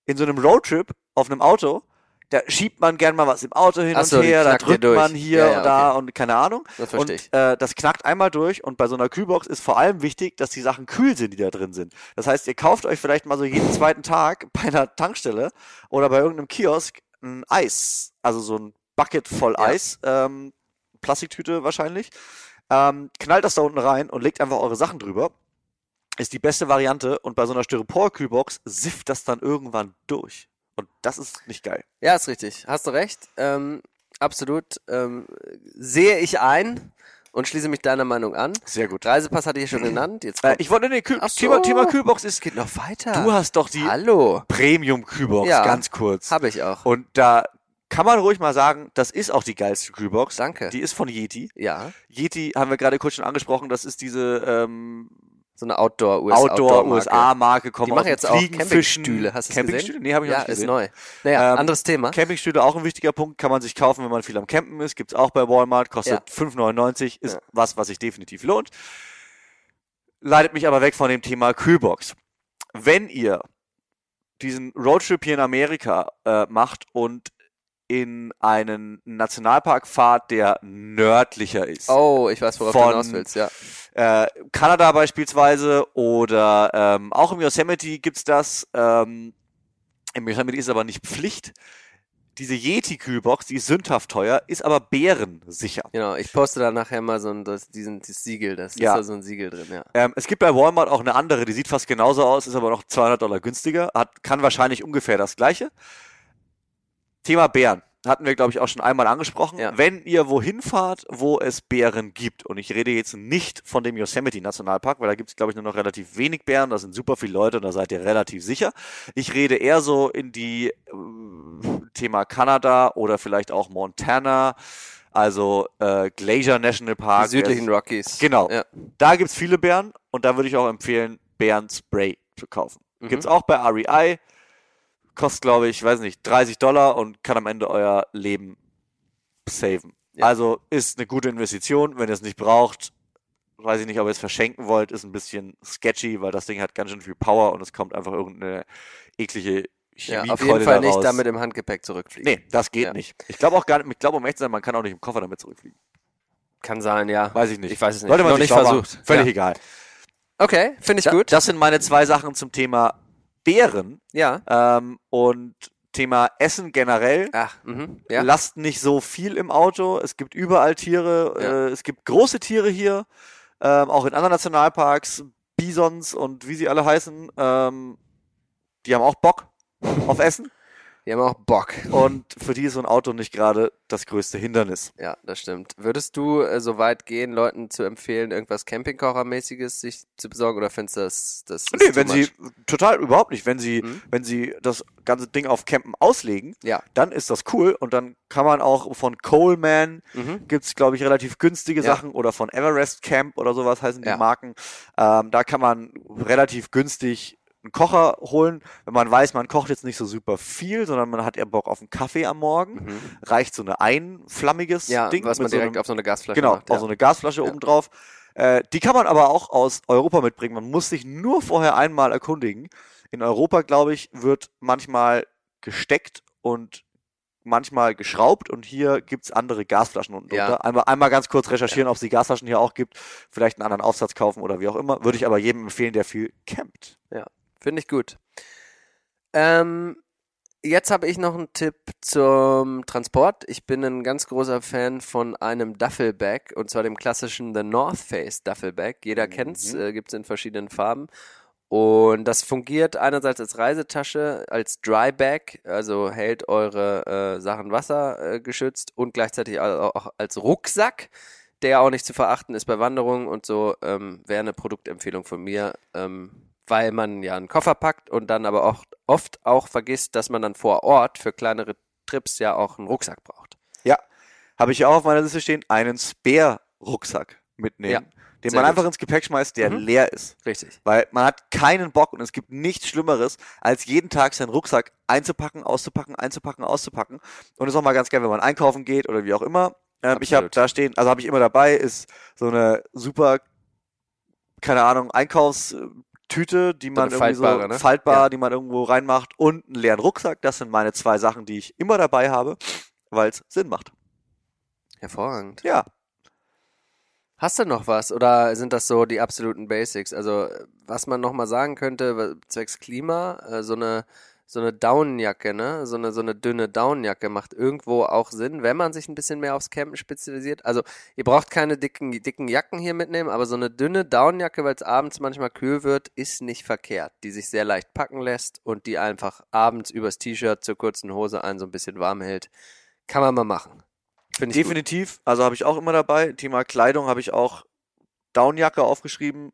B: in so einem Roadtrip auf einem Auto, da schiebt man gern mal was im Auto hin
A: Ach
B: und
A: so,
B: her, da drückt man hier
A: Ja, ja,
B: und da und keine Ahnung.
A: Das verstehe
B: Und
A: ich.
B: äh, das knackt einmal durch und bei so einer Kühlbox ist vor allem wichtig, dass die Sachen kühl sind, die da drin sind. Das heißt, ihr kauft euch vielleicht mal so jeden zweiten Tag bei einer Tankstelle oder bei irgendeinem Kiosk ein Eis, also so ein Bucket voll. Eis, ähm, Plastiktüte wahrscheinlich, ähm, knallt das da unten rein und legt einfach eure Sachen drüber. Ist die beste Variante und bei so einer Styropor-Kühlbox sifft das dann irgendwann durch. Und das ist nicht geil.
A: Ja, ist richtig. Hast du recht. Ähm, absolut. Ähm, sehe ich ein und schließe mich deiner Meinung an.
B: Sehr gut.
A: Reisepass hatte ich schon genannt. Jetzt
B: Äh, ich wollte, nee, Kühl
A: so.
B: Thema, Thema Kühlbox ist,
A: es geht noch weiter.
B: du hast doch die
A: Hallo.
B: Premium-Kühlbox,
A: Ja.
B: ganz kurz.
A: Habe ich auch.
B: Und da kann man ruhig mal sagen, das ist auch die geilste Kühlbox.
A: Danke.
B: Die ist von Yeti.
A: Ja.
B: Yeti haben wir gerade kurz schon angesprochen, das ist diese ähm,
A: So eine Outdoor-US.
B: Outdoor-USA-Marke, kommt
A: Die
B: aus
A: machen
B: dem
A: jetzt auch. Campingstühle. Hast du
B: Campingstühle? Nee, habe ich
A: ja,
B: noch nicht
A: ist
B: gesehen.
A: neu. Naja,
B: Ähm,
A: anderes Thema.
B: Campingstühle auch ein wichtiger Punkt, kann man sich kaufen, wenn man viel am Campen ist. Gibt's auch bei Walmart, kostet
A: Ja.
B: 5,99, ist
A: Ja.
B: was, was sich definitiv lohnt. Leitet mich aber weg von dem Thema Kühlbox. Wenn ihr diesen Roadtrip hier in Amerika äh, macht und in einen Nationalpark fahrt, der nördlicher ist,
A: Oh, ich weiß, worauf
B: Von-
A: du hinaus willst, ja.
B: äh, Kanada beispielsweise oder ähm, auch im Yosemite gibt's das. Ähm, Im Yosemite ist es aber nicht Pflicht. Diese Yeti-Kühlbox, die ist sündhaft teuer, ist aber bärensicher.
A: Genau, ich poste da nachher mal so ein, das, diesen, das Siegel, das
B: Ja.
A: ist da so ein Siegel drin, ja.
B: Ähm, es gibt bei Walmart auch eine andere, die sieht fast genauso aus, ist aber noch 200 Dollar günstiger, hat, kann wahrscheinlich ungefähr das gleiche. Thema Bären. Hatten wir, glaube ich, auch schon einmal angesprochen.
A: Ja.
B: Wenn ihr wohin fahrt, wo es Bären gibt, und ich rede jetzt nicht von dem Yosemite Nationalpark, weil da gibt es, glaube ich, nur noch relativ wenig Bären, da sind super viele Leute und da seid ihr relativ sicher. Ich rede eher so in die äh, Thema Kanada oder vielleicht auch Montana, also äh, Glacier National Park.
A: Die südlichen Rockies.
B: Genau.
A: Ja.
B: Da gibt's viele Bären und da würde ich auch empfehlen, Bärenspray zu kaufen.
A: Mhm.
B: Gibt's auch bei REI. Kostet, glaube ich, weiß nicht, 30 Dollar und kann am Ende euer Leben saven.
A: Ja.
B: Also ist eine gute Investition. Wenn ihr es nicht braucht, weiß ich nicht, ob ihr es verschenken wollt, ist ein bisschen sketchy, weil das Ding hat ganz schön viel Power und es kommt einfach irgendeine eklige
A: Ja,
B: Chemie
A: auf jeden Fall nicht
B: daraus.
A: damit im Handgepäck zurückfliegen.
B: Nee, das geht
A: Ja.
B: nicht. Ich glaube auch gar nicht, ich glaube um echt zu sein, man kann auch nicht im Koffer damit zurückfliegen.
A: Kann sein, ja.
B: Weiß ich nicht.
A: Ich weiß es nicht.
B: Sollte man
A: Noch nicht versucht.
B: Völlig
A: Ja.
B: egal.
A: Okay, finde ich
B: Da,
A: gut.
B: Das sind meine zwei Sachen zum Thema Bären
A: ja.
B: ähm, und Thema Essen generell.
A: Ach, mhm. Ja.
B: Lasst nicht so viel im Auto. Es gibt überall Tiere.
A: Ja.
B: Äh, es gibt große Tiere hier, ähm, auch in anderen Nationalparks, Bisons und wie sie alle heißen. Ähm, die haben auch Bock auf Essen.
A: Die haben auch Bock.
B: Und für die ist so ein Auto nicht gerade das größte Hindernis.
A: Ja, das stimmt. Würdest du äh, so weit gehen, Leuten zu empfehlen, irgendwas Campingkochermäßiges sich zu besorgen oder findest du das, das
B: Nee, wenn sie
A: much?
B: total überhaupt nicht, wenn sie,
A: Mhm.
B: wenn sie das ganze Ding auf Campen auslegen,
A: Ja.
B: dann ist das cool und dann kann man auch von Coleman
A: Mhm.
B: gibt's glaube ich relativ günstige
A: Ja.
B: Sachen oder von Everest Camp oder sowas heißen die
A: Ja.
B: Marken. Ähm, da kann man relativ günstig einen Kocher holen, wenn man weiß, man kocht jetzt nicht so super viel, sondern man hat eher Bock auf einen Kaffee am Morgen.
A: Mhm.
B: Reicht so eine einflammiges
A: Ja,
B: Ding
A: was man
B: mit so
A: direkt
B: einem,
A: auf so eine Gasflasche
B: genau,
A: macht.
B: auf
A: Ja.
B: so eine Gasflasche
A: Ja.
B: oben drauf. Äh, die kann man aber auch aus Europa mitbringen. Man muss sich nur vorher einmal erkundigen. In Europa, glaube ich, wird manchmal gesteckt und manchmal geschraubt und hier gibt's andere Gasflaschen unten
A: Ja.
B: drunter. Einmal, einmal ganz kurz recherchieren, ob es die Gasflaschen hier auch gibt. Vielleicht einen anderen Aufsatz kaufen oder wie auch immer. Würde ich aber jedem empfehlen, der viel campt.
A: Finde ich gut. Ähm, jetzt habe ich noch einen Tipp zum Transport. Ich bin ein ganz großer Fan von einem Duffelbag und zwar dem klassischen The North Face Duffelbag. Jeder
B: Mhm.
A: kennt's, äh, gibt's in verschiedenen Farben. Und das fungiert einerseits als Reisetasche, als Dry Bag, also hält eure äh, Sachen wassergeschützt äh, geschützt und gleichzeitig au- auch als Rucksack, der auch nicht zu verachten ist bei Wanderungen und so, ähm, wäre eine Produktempfehlung von mir, ähm, weil man ja einen Koffer packt und dann aber auch oft auch vergisst, dass man dann vor Ort für kleinere Trips ja auch einen Rucksack braucht.
B: Ja, habe ich auch auf meiner Liste stehen, einen Spare-Rucksack mitnehmen,
A: Ja,
B: den man einfach
A: gut.
B: its Gepäck schmeißt, der
A: Mhm.
B: leer ist.
A: Richtig.
B: Weil man hat keinen Bock und es gibt nichts Schlimmeres, als jeden Tag seinen Rucksack einzupacken, auszupacken, einzupacken, auszupacken. Und ist auch mal ganz geil, wenn man einkaufen geht oder wie auch immer. Ähm, ich habe da stehen, also habe ich immer dabei, ist so eine super, keine Ahnung, Einkaufstüte, die man
A: eine
B: irgendwie
A: faltbare,
B: so
A: ne?
B: faltbar,
A: Ja.
B: die man irgendwo reinmacht und einen leeren Rucksack. Das sind meine zwei Sachen, die ich immer dabei habe, weil es Sinn macht.
A: Hervorragend.
B: Ja,
A: Hast du noch was oder sind das so die absoluten Basics? Also was man noch mal sagen könnte zwecks Klima, äh, so eine so eine Daunenjacke, ne? So eine so eine dünne Daunenjacke macht irgendwo auch Sinn, wenn man sich ein bisschen mehr aufs Campen spezialisiert. Also ihr braucht keine dicken dicken Jacken hier mitnehmen, aber so eine dünne Daunenjacke, weil es abends manchmal kühl wird, ist nicht verkehrt, die sich sehr leicht packen lässt und die einfach abends übers T-Shirt zur kurzen Hose einen so ein bisschen warm hält. Kann man mal machen. Ich gut.
B: Definitiv. Also habe ich auch immer dabei. Thema Kleidung habe ich auch Downjacke aufgeschrieben.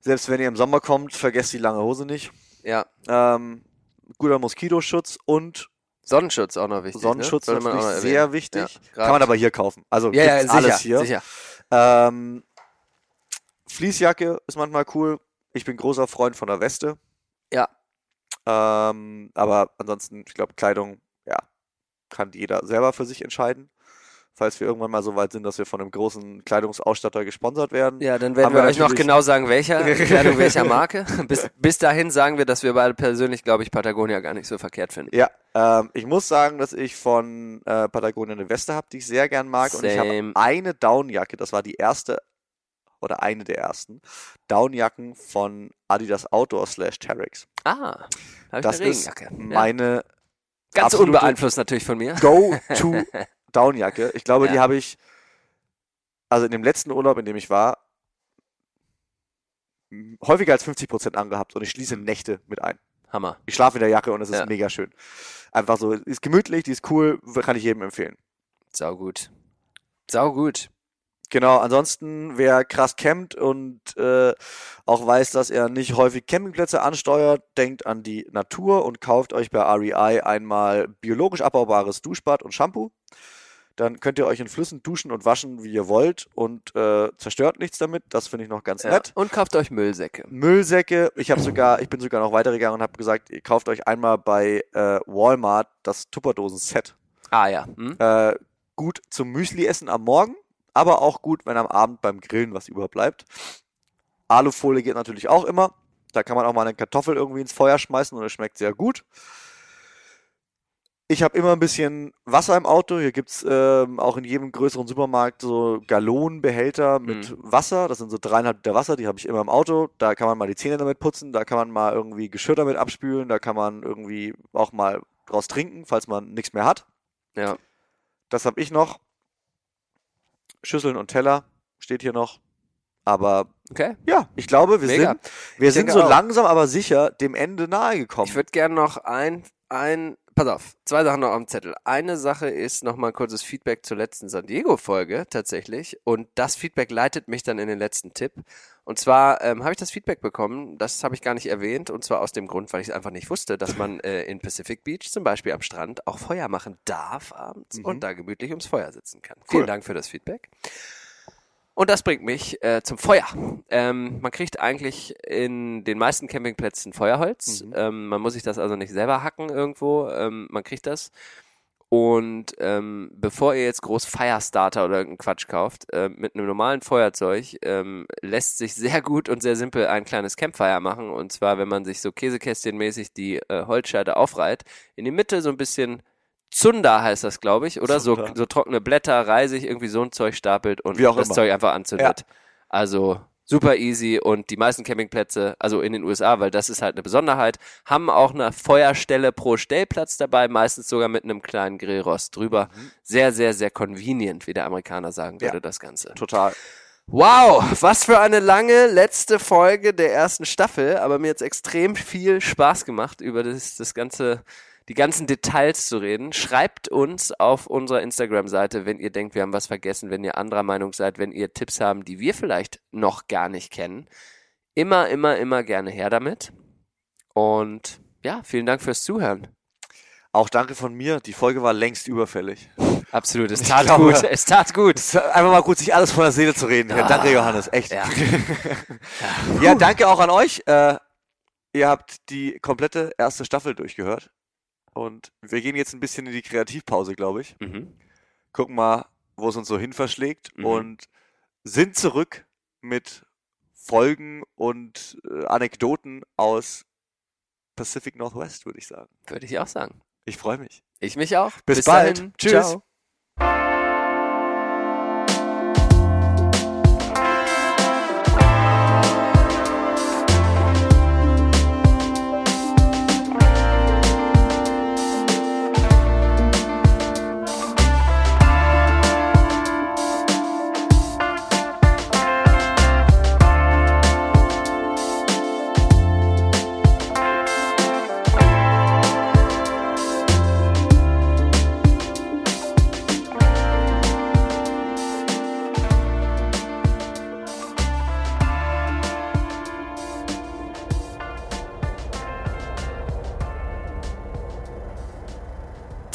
B: Selbst wenn ihr im Sommer kommt, vergesst die lange Hose nicht.
A: Ja,
B: Ähm, guter Moskitoschutz und
A: Sonnenschutz auch noch wichtig.
B: Sonnenschutz
A: ne? Man auch
B: natürlich
A: noch
B: sehr wichtig.
A: Ja,
B: Kann man aber hier kaufen. Also
A: ja, ja, sicher,
B: alles hier.
A: sicher.
B: Ähm, Fließjacke ist manchmal cool. Ich bin großer Freund von der Weste.
A: Ja.
B: Ähm, aber ansonsten, ich glaube, Kleidung, ja, kann jeder selber für sich entscheiden. Falls wir irgendwann mal so weit sind, dass wir von einem großen Kleidungsausstatter gesponsert werden.
A: Ja, dann werden wir
B: wir
A: euch noch genau sagen, welcher Kleidung welcher Marke. Bis, bis dahin sagen wir, dass wir beide persönlich, glaube ich, Patagonia gar nicht so verkehrt finden.
B: Ja, ähm, ich muss sagen, dass ich von äh, Patagonia eine Weste habe, die ich sehr gern mag. Und ich habe
A: Same.
B: eine Downjacke, das war die erste oder eine der ersten Downjacken von Adidas Outdoor slash Terex.
A: Ah, habe ich
B: Das
A: eine
B: ist
A: Regenjacke. Ja.
B: meine
A: Ganz unbeeinflusst natürlich von mir.
B: Go-To Downjacke. Ich glaube, die
A: Ja.
B: habe ich, also in dem letzten Urlaub, in dem ich war, häufiger als 50% angehabt und ich schließe Nächte mit ein.
A: Hammer.
B: Ich schlafe in der Jacke und es ist
A: Ja.
B: mega schön. Einfach so, ist gemütlich, die ist cool, kann ich jedem empfehlen.
A: Sau gut. Sau gut.
B: Genau, ansonsten, wer krass campt und äh, auch weiß, dass er nicht häufig Campingplätze ansteuert, denkt an die Natur und kauft euch bei REI einmal biologisch abbaubares Duschbad und Shampoo. Dann könnt ihr euch in Flüssen duschen und waschen, wie ihr wollt und äh, zerstört nichts damit. Das finde ich noch ganz
A: Ja.
B: nett.
A: Und kauft euch Müllsäcke.
B: Müllsäcke, ich habe sogar, ich bin sogar noch weitergegangen und habe gesagt, ihr kauft euch einmal bei äh, Walmart das Tupperdosen-Set.
A: Ah ja. Hm?
B: Äh, gut zum Müsli essen am Morgen, aber auch gut, wenn am Abend beim Grillen was überbleibt. Alufolie geht natürlich auch immer. Da kann man auch mal eine Kartoffel irgendwie ins Feuer schmeißen und es schmeckt sehr gut. Ich habe immer ein bisschen Wasser im Auto. Hier gibt's ähm, auch in jedem größeren Supermarkt so Gallonenbehälter mit
A: Mhm.
B: Wasser. Das sind so dreieinhalb Liter Wasser, die habe ich immer im Auto. Da kann man mal die Zähne damit putzen, da kann man mal irgendwie Geschirr damit abspülen, da kann man irgendwie auch mal draus trinken, falls man nichts mehr hat.
A: Ja.
B: Das habe ich noch. Schüsseln und Teller steht hier noch. Aber
A: Okay.
B: ja, ich glaube, wir
A: Mega.
B: sind, wir
A: Ich
B: sind so
A: auch.
B: langsam aber sicher dem Ende nahe gekommen.
A: Ich würde gerne noch ein, ein, pass auf, zwei Sachen noch am Zettel. Eine Sache ist noch mal ein kurzes Feedback zur letzten San Diego-Folge tatsächlich. Und das Feedback leitet mich dann in den letzten Tipp. Und zwar ähm, habe ich das Feedback bekommen, das habe ich gar nicht erwähnt, und zwar aus dem Grund, weil ich es einfach nicht wusste, dass man äh, in Pacific Beach zum Beispiel am Strand auch Feuer machen darf abends
B: Mhm.
A: und da gemütlich ums Feuer sitzen kann.
B: Cool.
A: Vielen Dank für das Feedback. Und das bringt mich äh, zum Feuer. Ähm, man kriegt eigentlich in den meisten Campingplätzen Feuerholz.
B: Mhm.
A: Ähm, man muss sich das also nicht selber hacken irgendwo. Ähm, man kriegt das. Und ähm, bevor ihr jetzt groß Firestarter oder irgendeinen Quatsch kauft, äh, mit einem normalen Feuerzeug ähm, lässt sich sehr gut und sehr simpel ein kleines Campfire machen. Und zwar, wenn man sich so Käsekästchenmäßig die äh, Holzscheite aufreiht, in die Mitte so ein bisschen Zunder heißt das, glaube ich, oder so, so trockene Blätter, Reisig, irgendwie so ein Zeug stapelt und das
B: immer.
A: Zeug einfach anzündet. Also super easy und die meisten Campingplätze, also in den USA, weil das ist halt eine Besonderheit, haben auch eine Feuerstelle pro Stellplatz dabei, meistens sogar mit einem kleinen Grillrost drüber. Sehr, sehr, sehr convenient, wie der Amerikaner sagen würde,
B: Ja.
A: das Ganze.
B: Total.
A: Wow, was für eine lange letzte Folge der ersten Staffel, aber mir jetzt extrem viel Spaß gemacht, über das, das ganze, die ganzen Details zu reden. Schreibt uns auf unserer Instagram-Seite, wenn ihr denkt, wir haben was vergessen, wenn ihr anderer Meinung seid, wenn ihr Tipps haben, die wir vielleicht noch gar nicht kennen. Immer, immer, immer gerne her damit. Und ja, vielen Dank fürs Zuhören.
B: Auch danke von mir. Die Folge war längst überfällig.
A: Absolut, es tat
B: glaube-
A: gut, es tat gut.
B: Es einfach mal gut, sich alles von der Seele zu reden. Ja, danke, Johannes. Echt.
A: Ja.
B: Ja, danke auch an euch. Äh, ihr habt die komplette erste Staffel durchgehört. Und wir gehen jetzt ein bisschen in die Kreativpause, glaube ich.
A: Mhm.
B: Gucken mal, wo es uns so hin verschlägt.
A: Mhm.
B: Und sind zurück mit Folgen und äh, Anekdoten aus Pacific Northwest, würde ich sagen.
A: Würde ich auch sagen.
B: Ich freue mich.
A: Ich mich auch.
B: Bis bald.
A: dahin.
B: Tschüss.
A: Ciao.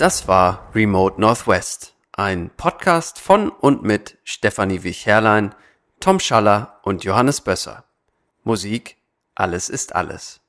A: Das war Remote Northwest, ein Podcast von und mit Stefanie Wich-Herrlein, Tom Schaller und Johannes Bösser. Musik Alles ist alles.